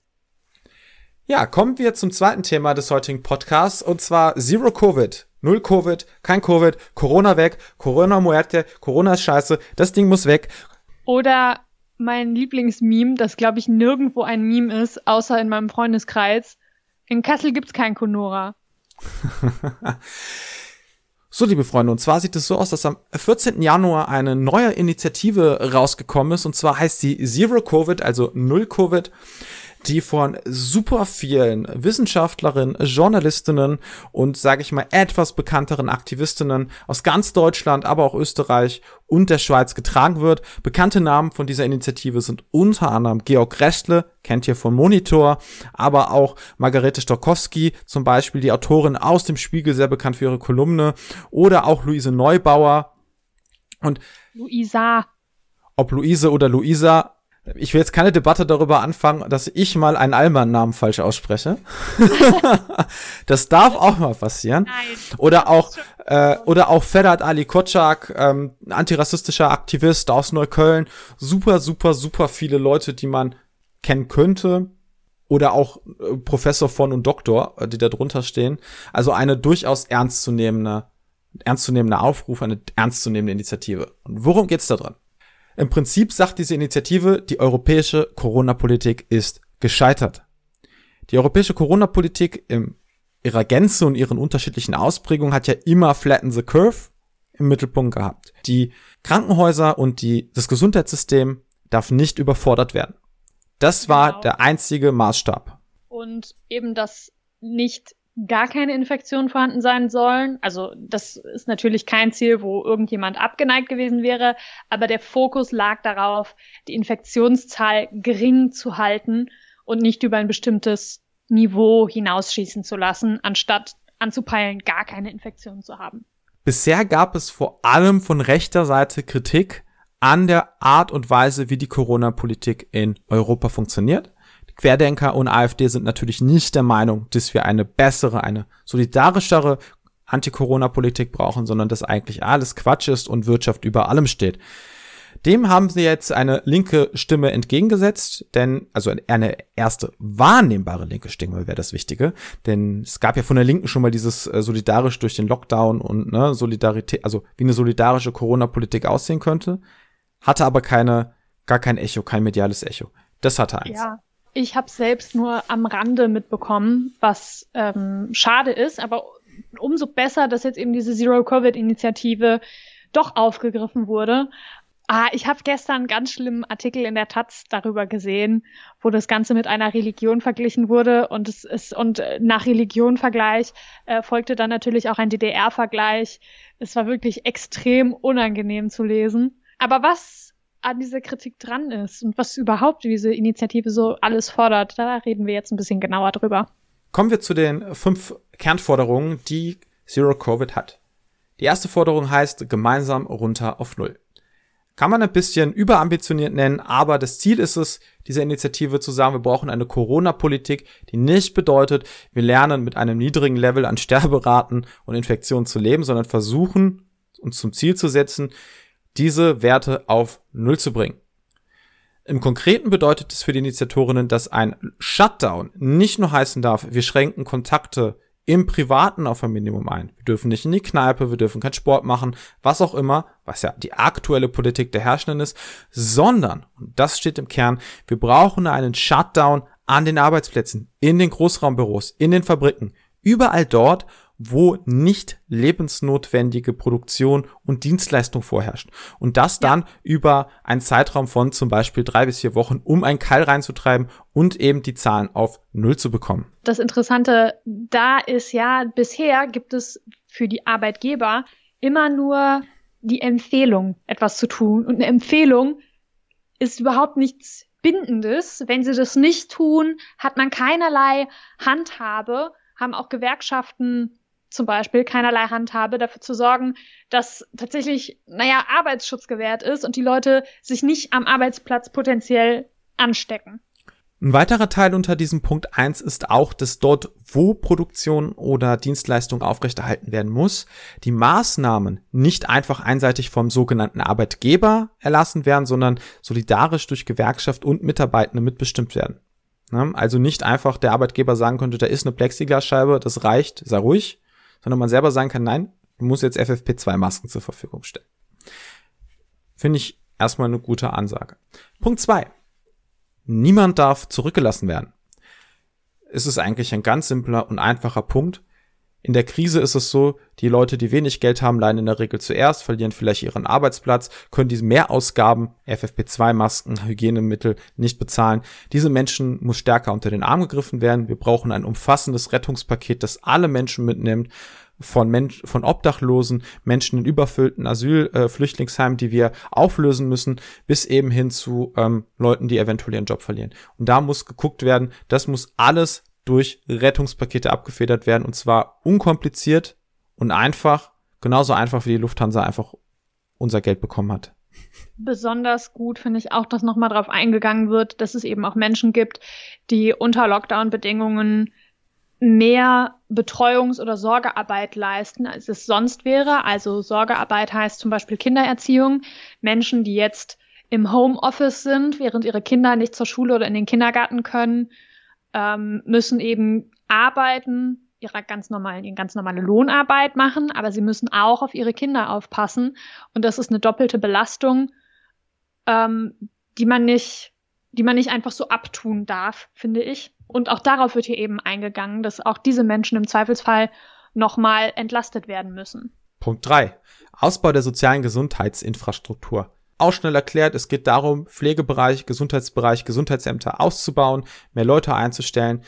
Ja, kommen wir zum zweiten Thema des heutigen Podcasts und zwar Zero Covid. Null Covid, kein Covid, Corona weg, Corona muerte, Corona ist scheiße, das Ding muss weg. Oder mein Lieblingsmeme, das glaube ich nirgendwo ein Meme ist, außer in meinem Freundeskreis. In Kassel gibt's kein Conora. So, liebe Freunde, und zwar sieht es so aus, dass am 14. Januar eine neue Initiative rausgekommen ist, und zwar heißt sie Zero Covid, also Null Covid die von super vielen Wissenschaftlerinnen, Journalistinnen und, sage ich mal, etwas bekannteren Aktivistinnen aus ganz Deutschland, aber auch Österreich und der Schweiz getragen wird. Bekannte Namen von dieser Initiative sind unter anderem Georg Restle, kennt ihr von Monitor, aber auch Margarete Stokowski, zum Beispiel die Autorin aus dem Spiegel, sehr bekannt für ihre Kolumne, oder auch Luise Neubauer. Und Luisa. Ob Luise oder Luisa, ich will jetzt keine Debatte darüber anfangen, dass ich mal einen Allmann-Namen falsch ausspreche. das darf auch mal passieren. Nein. Oder auch, äh, oder auch Ferhat Ali Kotschak, ähm, antirassistischer Aktivist aus Neukölln. Super, super, super viele Leute, die man kennen könnte. Oder auch äh, Professor von und Doktor, äh, die da drunter stehen. Also eine durchaus ernstzunehmende, ernstzunehmende Aufruf, eine ernstzunehmende Initiative. Und worum geht's da dran? Im Prinzip sagt diese Initiative, die europäische Corona-Politik ist gescheitert. Die europäische Corona-Politik in ihrer Gänze und ihren unterschiedlichen Ausprägungen hat ja immer Flatten the Curve im Mittelpunkt gehabt. Die Krankenhäuser und die, das Gesundheitssystem darf nicht überfordert werden. Das war genau. der einzige Maßstab. Und eben das nicht gar keine Infektionen vorhanden sein sollen. Also das ist natürlich kein Ziel, wo irgendjemand abgeneigt gewesen wäre, aber der Fokus lag darauf, die Infektionszahl gering zu halten und nicht über ein bestimmtes Niveau hinausschießen zu lassen, anstatt anzupeilen, gar keine Infektionen zu haben. Bisher gab es vor allem von rechter Seite Kritik an der Art und Weise, wie die Corona-Politik in Europa funktioniert. Querdenker und AfD sind natürlich nicht der Meinung, dass wir eine bessere, eine solidarischere Anti-Corona-Politik brauchen, sondern dass eigentlich alles Quatsch ist und Wirtschaft über allem steht. Dem haben sie jetzt eine linke Stimme entgegengesetzt, denn, also eine erste wahrnehmbare linke Stimme wäre das Wichtige, denn es gab ja von der Linken schon mal dieses äh, solidarisch durch den Lockdown und ne, Solidarität, also wie eine solidarische Corona-Politik aussehen könnte, hatte aber keine, gar kein Echo, kein mediales Echo. Das hatte eins. Ja. Ich habe selbst nur am Rande mitbekommen, was ähm, schade ist, aber umso besser, dass jetzt eben diese Zero-Covid-Initiative doch aufgegriffen wurde. Ah, ich habe gestern einen ganz schlimmen Artikel in der Taz darüber gesehen, wo das Ganze mit einer Religion verglichen wurde und es ist und nach Religion-Vergleich äh, folgte dann natürlich auch ein DDR-Vergleich. Es war wirklich extrem unangenehm zu lesen. Aber was an dieser Kritik dran ist und was überhaupt diese Initiative so alles fordert, da reden wir jetzt ein bisschen genauer drüber. Kommen wir zu den fünf Kernforderungen, die Zero Covid hat. Die erste Forderung heißt gemeinsam runter auf Null. Kann man ein bisschen überambitioniert nennen, aber das Ziel ist es, dieser Initiative zu sagen, wir brauchen eine Corona-Politik, die nicht bedeutet, wir lernen mit einem niedrigen Level an Sterberaten und Infektionen zu leben, sondern versuchen, uns zum Ziel zu setzen, diese Werte auf Null zu bringen. Im Konkreten bedeutet es für die Initiatorinnen, dass ein Shutdown nicht nur heißen darf, wir schränken Kontakte im Privaten auf ein Minimum ein. Wir dürfen nicht in die Kneipe, wir dürfen keinen Sport machen, was auch immer, was ja die aktuelle Politik der Herrschenden ist, sondern, und das steht im Kern, wir brauchen einen Shutdown an den Arbeitsplätzen, in den Großraumbüros, in den Fabriken, überall dort, wo nicht lebensnotwendige Produktion und Dienstleistung vorherrscht. Und das dann ja. über einen Zeitraum von zum Beispiel drei bis vier Wochen, um einen Keil reinzutreiben und eben die Zahlen auf Null zu bekommen. Das Interessante da ist ja, bisher gibt es für die Arbeitgeber immer nur die Empfehlung, etwas zu tun. Und eine Empfehlung ist überhaupt nichts Bindendes. Wenn sie das nicht tun, hat man keinerlei Handhabe, haben auch Gewerkschaften zum Beispiel keinerlei Handhabe, dafür zu sorgen, dass tatsächlich, naja, Arbeitsschutz gewährt ist und die Leute sich nicht am Arbeitsplatz potenziell anstecken. Ein weiterer Teil unter diesem Punkt eins ist auch, dass dort, wo Produktion oder Dienstleistung aufrechterhalten werden muss, die Maßnahmen nicht einfach einseitig vom sogenannten Arbeitgeber erlassen werden, sondern solidarisch durch Gewerkschaft und Mitarbeitende mitbestimmt werden. Also nicht einfach der Arbeitgeber sagen könnte, da ist eine Plexiglasscheibe, das reicht, sei ruhig, sondern man selber sagen kann, nein, du musst jetzt FFP2-Masken zur Verfügung stellen. Finde ich erstmal eine gute Ansage. Punkt zwei: Niemand darf zurückgelassen werden. Es ist eigentlich ein ganz simpler und einfacher Punkt. In der Krise ist es so, die Leute, die wenig Geld haben, leiden in der Regel zuerst, verlieren vielleicht ihren Arbeitsplatz, können diese Mehrausgaben, FFP2-Masken, Hygienemittel nicht bezahlen. Diese Menschen muss stärker unter den Arm gegriffen werden. Wir brauchen ein umfassendes Rettungspaket, das alle Menschen mitnimmt, von, Mensch, von Obdachlosen, Menschen in überfüllten Asylflüchtlingsheimen, äh, die wir auflösen müssen, bis eben hin zu ähm, Leuten, die eventuell ihren Job verlieren. Und da muss geguckt werden, das muss alles durch Rettungspakete abgefedert werden und zwar unkompliziert und einfach, genauso einfach wie die Lufthansa einfach unser Geld bekommen hat. Besonders gut finde ich auch, dass nochmal darauf eingegangen wird, dass es eben auch Menschen gibt, die unter Lockdown-Bedingungen mehr Betreuungs- oder Sorgearbeit leisten, als es sonst wäre. Also Sorgearbeit heißt zum Beispiel Kindererziehung. Menschen, die jetzt im Homeoffice sind, während ihre Kinder nicht zur Schule oder in den Kindergarten können, ähm, müssen eben arbeiten, ihre ganz normalen, ihre ganz normale Lohnarbeit machen, aber sie müssen auch auf ihre Kinder aufpassen. Und das ist eine doppelte Belastung, ähm, die man nicht, die man nicht einfach so abtun darf, finde ich. Und auch darauf wird hier eben eingegangen, dass auch diese Menschen im Zweifelsfall nochmal entlastet werden müssen. Punkt drei: Ausbau der sozialen Gesundheitsinfrastruktur auch schnell erklärt, es geht darum, Pflegebereich, Gesundheitsbereich, Gesundheitsämter auszubauen, mehr Leute einzustellen.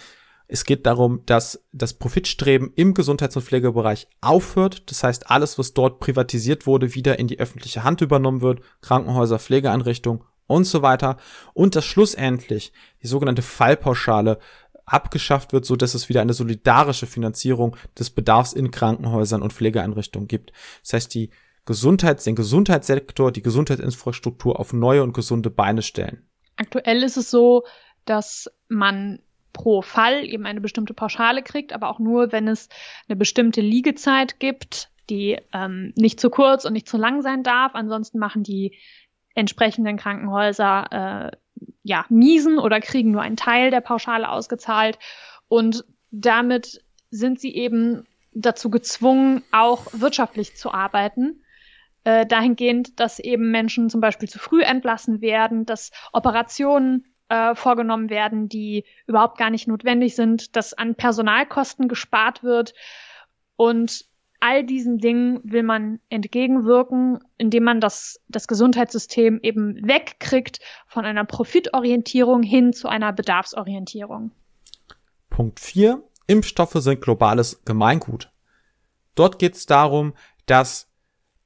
Es geht darum, dass das Profitstreben im Gesundheits- und Pflegebereich aufhört. Das heißt, alles, was dort privatisiert wurde, wieder in die öffentliche Hand übernommen wird. Krankenhäuser, Pflegeeinrichtungen und so weiter. Und dass schlussendlich die sogenannte Fallpauschale abgeschafft wird, so dass es wieder eine solidarische Finanzierung des Bedarfs in Krankenhäusern und Pflegeeinrichtungen gibt. Das heißt, die Gesundheits-, den Gesundheitssektor, die Gesundheitsinfrastruktur auf neue und gesunde Beine stellen. Aktuell ist es so, dass man pro Fall eben eine bestimmte Pauschale kriegt, aber auch nur, wenn es eine bestimmte Liegezeit gibt, die ähm, nicht zu kurz und nicht zu lang sein darf. Ansonsten machen die entsprechenden Krankenhäuser äh, ja miesen oder kriegen nur einen Teil der Pauschale ausgezahlt und damit sind sie eben dazu gezwungen, auch wirtschaftlich zu arbeiten. Äh, dahingehend, dass eben Menschen zum Beispiel zu früh entlassen werden, dass Operationen äh, vorgenommen werden, die überhaupt gar nicht notwendig sind, dass an Personalkosten gespart wird. Und all diesen Dingen will man entgegenwirken, indem man das, das Gesundheitssystem eben wegkriegt von einer Profitorientierung hin zu einer Bedarfsorientierung. Punkt 4. Impfstoffe sind globales Gemeingut. Dort geht es darum, dass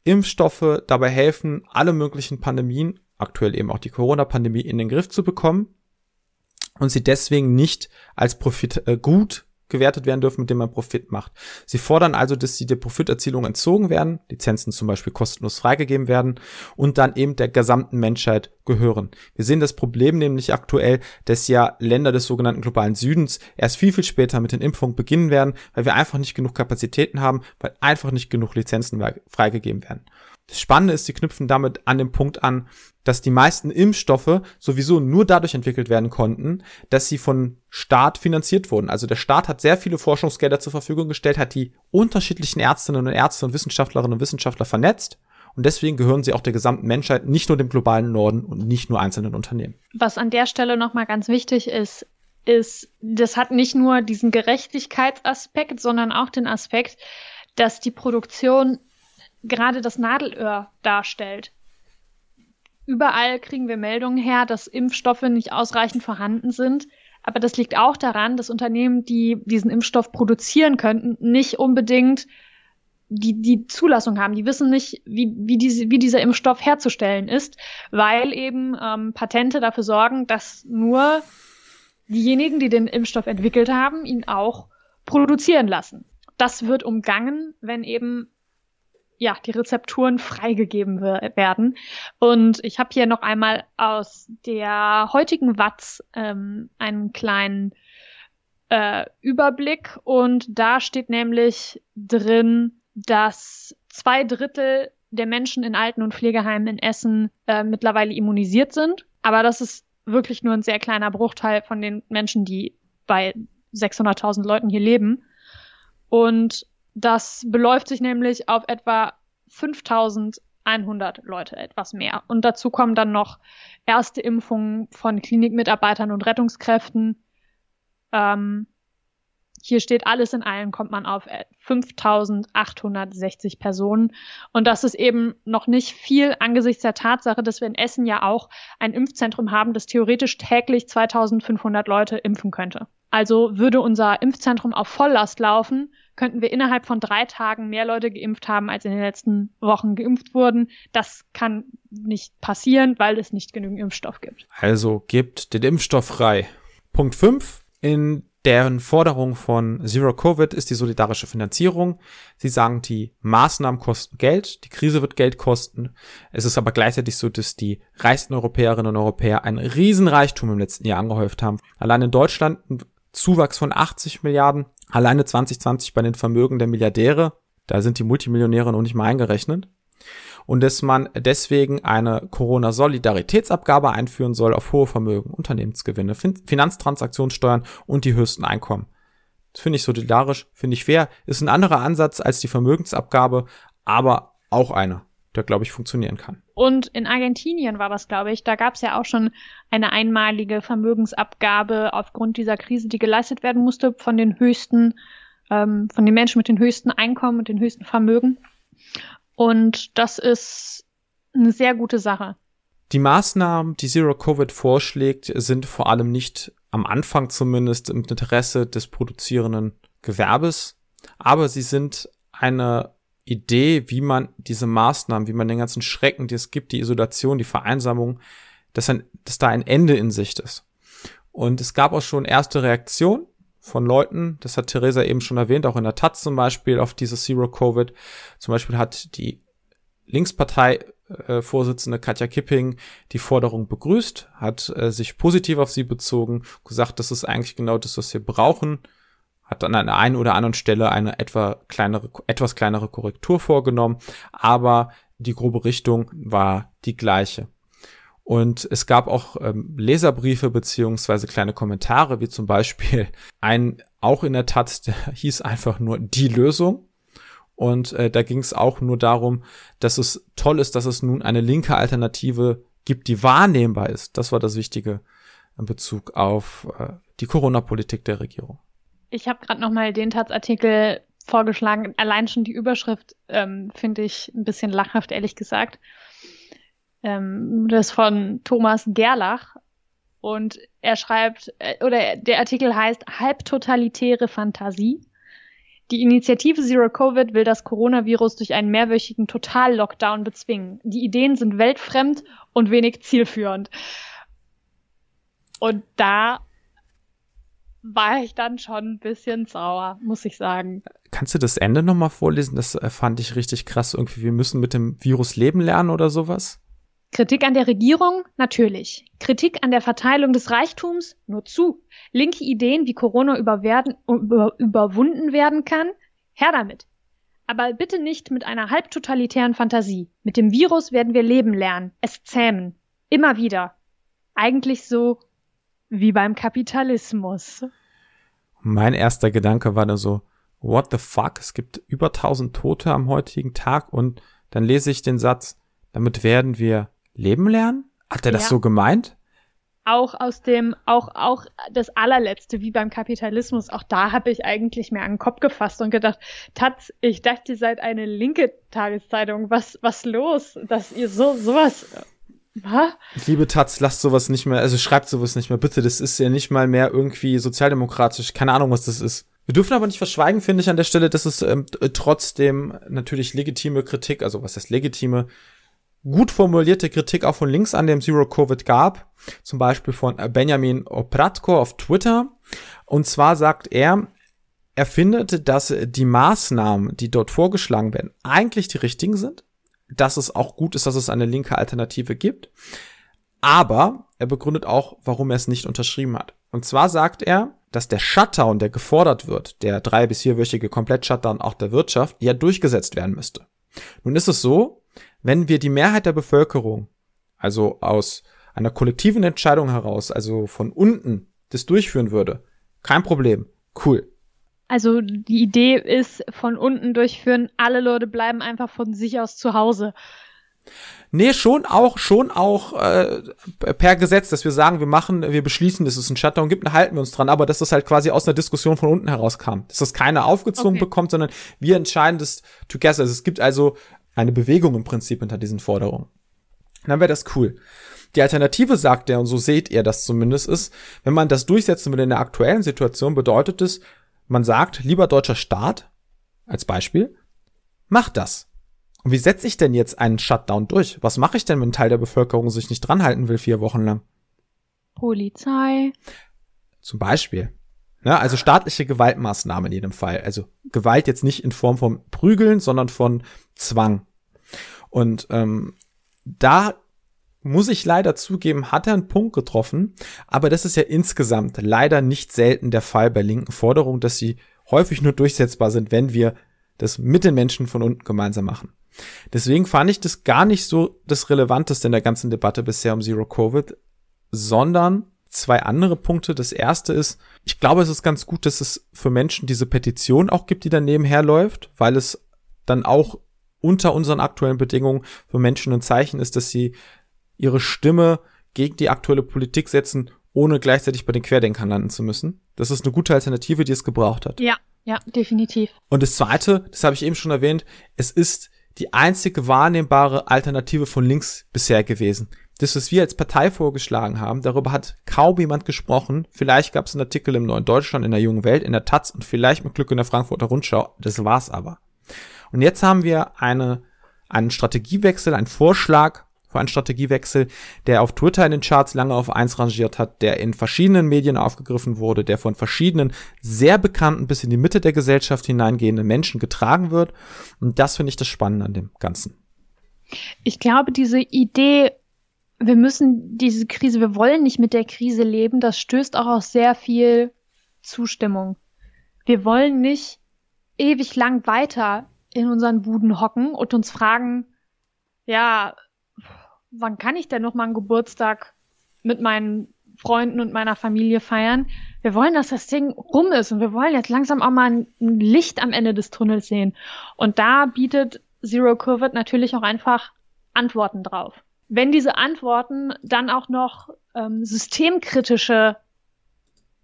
Impfstoffe dabei helfen, alle möglichen Pandemien, aktuell eben auch die Corona-Pandemie, in den Griff zu bekommen und sie deswegen nicht als Profit äh, gut gewertet werden dürfen, mit dem man Profit macht. Sie fordern also, dass sie der Profiterzielung entzogen werden, Lizenzen zum Beispiel kostenlos freigegeben werden und dann eben der gesamten Menschheit gehören. Wir sehen das Problem nämlich aktuell, dass ja Länder des sogenannten globalen Südens erst viel, viel später mit den Impfungen beginnen werden, weil wir einfach nicht genug Kapazitäten haben, weil einfach nicht genug Lizenzen freigegeben werden. Das Spannende ist, sie knüpfen damit an den Punkt an, dass die meisten Impfstoffe sowieso nur dadurch entwickelt werden konnten, dass sie von Staat finanziert wurden. Also der Staat hat sehr viele Forschungsgelder zur Verfügung gestellt, hat die unterschiedlichen Ärztinnen und Ärzte und Wissenschaftlerinnen und Wissenschaftler vernetzt. Und deswegen gehören sie auch der gesamten Menschheit, nicht nur dem globalen Norden und nicht nur einzelnen Unternehmen. Was an der Stelle nochmal ganz wichtig ist, ist, das hat nicht nur diesen Gerechtigkeitsaspekt, sondern auch den Aspekt, dass die Produktion gerade das Nadelöhr darstellt. Überall kriegen wir Meldungen her, dass Impfstoffe nicht ausreichend vorhanden sind. Aber das liegt auch daran, dass Unternehmen, die diesen Impfstoff produzieren könnten, nicht unbedingt die, die Zulassung haben. Die wissen nicht, wie, wie, diese, wie dieser Impfstoff herzustellen ist, weil eben ähm, Patente dafür sorgen, dass nur diejenigen, die den Impfstoff entwickelt haben, ihn auch produzieren lassen. Das wird umgangen, wenn eben ja, die Rezepturen freigegeben werden. Und ich habe hier noch einmal aus der heutigen Watz ähm, einen kleinen äh, Überblick und da steht nämlich drin, dass zwei Drittel der Menschen in Alten- und Pflegeheimen in Essen äh, mittlerweile immunisiert sind. Aber das ist wirklich nur ein sehr kleiner Bruchteil von den Menschen, die bei 600.000 Leuten hier leben. Und das beläuft sich nämlich auf etwa 5100 Leute, etwas mehr. Und dazu kommen dann noch erste Impfungen von Klinikmitarbeitern und Rettungskräften. Ähm, hier steht alles in allen, kommt man auf 5860 Personen. Und das ist eben noch nicht viel angesichts der Tatsache, dass wir in Essen ja auch ein Impfzentrum haben, das theoretisch täglich 2500 Leute impfen könnte. Also würde unser Impfzentrum auf Volllast laufen, könnten wir innerhalb von drei Tagen mehr Leute geimpft haben, als in den letzten Wochen geimpft wurden. Das kann nicht passieren, weil es nicht genügend Impfstoff gibt. Also gibt den Impfstoff frei. Punkt 5. In deren Forderung von Zero Covid ist die solidarische Finanzierung. Sie sagen, die Maßnahmen kosten Geld, die Krise wird Geld kosten. Es ist aber gleichzeitig so, dass die reichsten Europäerinnen und Europäer einen Riesenreichtum im letzten Jahr angehäuft haben. Allein in Deutschland Zuwachs von 80 Milliarden, Alleine 2020 bei den Vermögen der Milliardäre, da sind die Multimillionäre noch nicht mal eingerechnet. Und dass man deswegen eine Corona-Solidaritätsabgabe einführen soll auf hohe Vermögen, Unternehmensgewinne, fin Finanztransaktionssteuern und die höchsten Einkommen. Das finde ich solidarisch, finde ich fair, ist ein anderer Ansatz als die Vermögensabgabe, aber auch einer der, glaube ich, funktionieren kann. Und in Argentinien war das, glaube ich, da gab es ja auch schon eine einmalige Vermögensabgabe aufgrund dieser Krise, die geleistet werden musste von den höchsten, ähm, von den Menschen mit den höchsten Einkommen und den höchsten Vermögen. Und das ist eine sehr gute Sache. Die Maßnahmen, die Zero Covid vorschlägt, sind vor allem nicht am Anfang zumindest im Interesse des produzierenden Gewerbes, aber sie sind eine Idee, wie man diese Maßnahmen, wie man den ganzen Schrecken, die es gibt, die Isolation, die Vereinsamung, dass, ein, dass da ein Ende in Sicht ist. Und es gab auch schon erste Reaktionen von Leuten, das hat Theresa eben schon erwähnt, auch in der Taz zum Beispiel auf dieses Zero Covid. Zum Beispiel hat die Linkspartei äh, Katja Kipping die Forderung begrüßt, hat äh, sich positiv auf sie bezogen, gesagt, das ist eigentlich genau das, was wir brauchen hat dann an der einen oder anderen Stelle eine etwa kleinere, etwas kleinere Korrektur vorgenommen, aber die grobe Richtung war die gleiche. Und es gab auch ähm, Leserbriefe beziehungsweise kleine Kommentare, wie zum Beispiel ein, auch in der Tat, der hieß einfach nur die Lösung. Und äh, da ging es auch nur darum, dass es toll ist, dass es nun eine linke Alternative gibt, die wahrnehmbar ist. Das war das Wichtige in Bezug auf äh, die Corona-Politik der Regierung. Ich habe gerade noch mal den Taz-Artikel vorgeschlagen. Allein schon die Überschrift ähm, finde ich ein bisschen lachhaft, ehrlich gesagt. Ähm, das von Thomas Gerlach. Und er schreibt, äh, oder der Artikel heißt Halbtotalitäre Fantasie. Die Initiative Zero Covid will das Coronavirus durch einen mehrwöchigen Total-Lockdown bezwingen. Die Ideen sind weltfremd und wenig zielführend. Und da war ich dann schon ein bisschen sauer, muss ich sagen. Kannst du das Ende nochmal vorlesen? Das äh, fand ich richtig krass. Irgendwie, wir müssen mit dem Virus leben lernen oder sowas? Kritik an der Regierung? Natürlich. Kritik an der Verteilung des Reichtums? Nur zu. Linke Ideen, wie Corona über, überwunden werden kann? Her damit. Aber bitte nicht mit einer halbtotalitären Fantasie. Mit dem Virus werden wir leben lernen, es zähmen. Immer wieder. Eigentlich so wie beim Kapitalismus. Mein erster Gedanke war dann so, what the fuck? Es gibt über 1000 Tote am heutigen Tag und dann lese ich den Satz, damit werden wir leben lernen? Hat er das so gemeint? Auch aus dem, auch, auch das allerletzte, wie beim Kapitalismus, auch da habe ich eigentlich mir an den Kopf gefasst und gedacht, Taz, ich dachte, ihr seid eine linke Tageszeitung. Was, was los, dass ihr so, sowas was? Liebe Taz, lasst sowas nicht mehr, also schreibt sowas nicht mehr, bitte. Das ist ja nicht mal mehr irgendwie sozialdemokratisch. Keine Ahnung, was das ist. Wir dürfen aber nicht verschweigen, finde ich an der Stelle, dass es ähm, trotzdem natürlich legitime Kritik, also was heißt legitime, gut formulierte Kritik auch von links an dem Zero Covid gab. Zum Beispiel von Benjamin Opratko auf Twitter. Und zwar sagt er, er findet, dass die Maßnahmen, die dort vorgeschlagen werden, eigentlich die richtigen sind dass es auch gut ist, dass es eine linke Alternative gibt. Aber er begründet auch, warum er es nicht unterschrieben hat. Und zwar sagt er, dass der Shutdown, der gefordert wird, der drei- bis vierwöchige Komplett-Shutdown auch der Wirtschaft, ja durchgesetzt werden müsste. Nun ist es so, wenn wir die Mehrheit der Bevölkerung, also aus einer kollektiven Entscheidung heraus, also von unten, das durchführen würde, kein Problem, cool. Also die Idee ist von unten durchführen, alle Leute bleiben einfach von sich aus zu Hause. Nee, schon auch, schon auch äh, per Gesetz, dass wir sagen, wir machen, wir beschließen, dass es einen Shutdown gibt, dann halten wir uns dran, aber dass das halt quasi aus einer Diskussion von unten herauskam. Dass das keiner aufgezwungen okay. bekommt, sondern wir entscheiden das together. Also es gibt also eine Bewegung im Prinzip hinter diesen Forderungen. Dann wäre das cool. Die Alternative, sagt er, und so seht ihr das zumindest, ist, wenn man das durchsetzen will in der aktuellen Situation, bedeutet es, man sagt, lieber deutscher Staat, als Beispiel, mach das. Und wie setze ich denn jetzt einen Shutdown durch? Was mache ich denn, wenn ein Teil der Bevölkerung sich nicht dranhalten will, vier Wochen lang? Polizei. Zum Beispiel. Ja, also staatliche Gewaltmaßnahmen in jedem Fall. Also Gewalt jetzt nicht in Form von Prügeln, sondern von Zwang. Und ähm, da muss ich leider zugeben, hat er einen Punkt getroffen, aber das ist ja insgesamt leider nicht selten der Fall bei linken Forderungen, dass sie häufig nur durchsetzbar sind, wenn wir das mit den Menschen von unten gemeinsam machen. Deswegen fand ich das gar nicht so das Relevanteste in der ganzen Debatte bisher um Zero Covid, sondern zwei andere Punkte. Das erste ist, ich glaube, es ist ganz gut, dass es für Menschen diese Petition auch gibt, die dann nebenher läuft, weil es dann auch unter unseren aktuellen Bedingungen für Menschen ein Zeichen ist, dass sie ihre Stimme gegen die aktuelle Politik setzen, ohne gleichzeitig bei den Querdenkern landen zu müssen. Das ist eine gute Alternative, die es gebraucht hat. Ja, ja, definitiv. Und das Zweite, das habe ich eben schon erwähnt, es ist die einzige wahrnehmbare Alternative von links bisher gewesen. Das, was wir als Partei vorgeschlagen haben, darüber hat kaum jemand gesprochen. Vielleicht gab es einen Artikel im Neuen Deutschland, in der Jungen Welt, in der Taz und vielleicht mit Glück in der Frankfurter Rundschau. Das war's aber. Und jetzt haben wir eine, einen Strategiewechsel, einen Vorschlag einen Strategiewechsel, der auf Twitter in den Charts lange auf eins rangiert hat, der in verschiedenen Medien aufgegriffen wurde, der von verschiedenen sehr bekannten bis in die Mitte der Gesellschaft hineingehenden Menschen getragen wird. Und das finde ich das Spannende an dem Ganzen. Ich glaube, diese Idee, wir müssen diese Krise, wir wollen nicht mit der Krise leben, das stößt auch auf sehr viel Zustimmung. Wir wollen nicht ewig lang weiter in unseren Buden hocken und uns fragen, ja, wann kann ich denn noch mal einen Geburtstag mit meinen Freunden und meiner Familie feiern? Wir wollen, dass das Ding rum ist und wir wollen jetzt langsam auch mal ein, ein Licht am Ende des Tunnels sehen. Und da bietet Zero Covid natürlich auch einfach Antworten drauf. Wenn diese Antworten dann auch noch ähm, systemkritische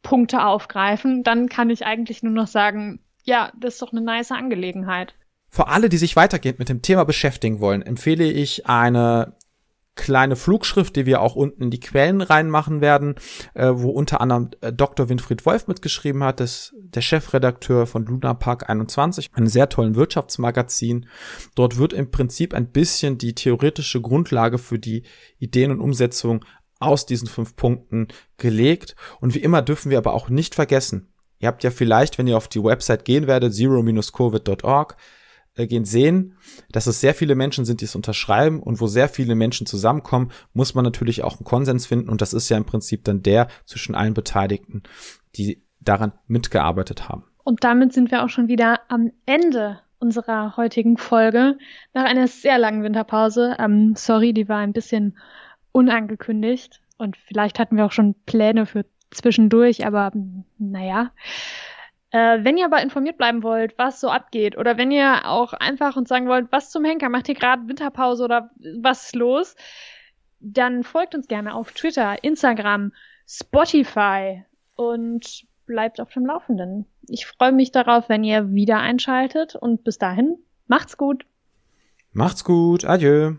Punkte aufgreifen, dann kann ich eigentlich nur noch sagen, ja, das ist doch eine nice Angelegenheit. Für alle, die sich weitergehend mit dem Thema beschäftigen wollen, empfehle ich eine kleine Flugschrift, die wir auch unten in die Quellen reinmachen werden, äh, wo unter anderem äh, Dr. Winfried Wolf mitgeschrieben hat, das, der Chefredakteur von Luna Park 21, einem sehr tollen Wirtschaftsmagazin. Dort wird im Prinzip ein bisschen die theoretische Grundlage für die Ideen und Umsetzung aus diesen fünf Punkten gelegt. Und wie immer dürfen wir aber auch nicht vergessen, ihr habt ja vielleicht, wenn ihr auf die Website gehen werdet, zero-covid.org, gehen sehen, dass es sehr viele Menschen sind, die es unterschreiben und wo sehr viele Menschen zusammenkommen, muss man natürlich auch einen Konsens finden und das ist ja im Prinzip dann der zwischen allen Beteiligten, die daran mitgearbeitet haben. Und damit sind wir auch schon wieder am Ende unserer heutigen Folge. Nach einer sehr langen Winterpause. Ähm, sorry, die war ein bisschen unangekündigt und vielleicht hatten wir auch schon Pläne für zwischendurch, aber naja. Äh, wenn ihr aber informiert bleiben wollt, was so abgeht, oder wenn ihr auch einfach uns sagen wollt, was zum Henker, macht ihr gerade Winterpause oder was ist los, dann folgt uns gerne auf Twitter, Instagram, Spotify und bleibt auf dem Laufenden. Ich freue mich darauf, wenn ihr wieder einschaltet und bis dahin, macht's gut. Macht's gut, adieu.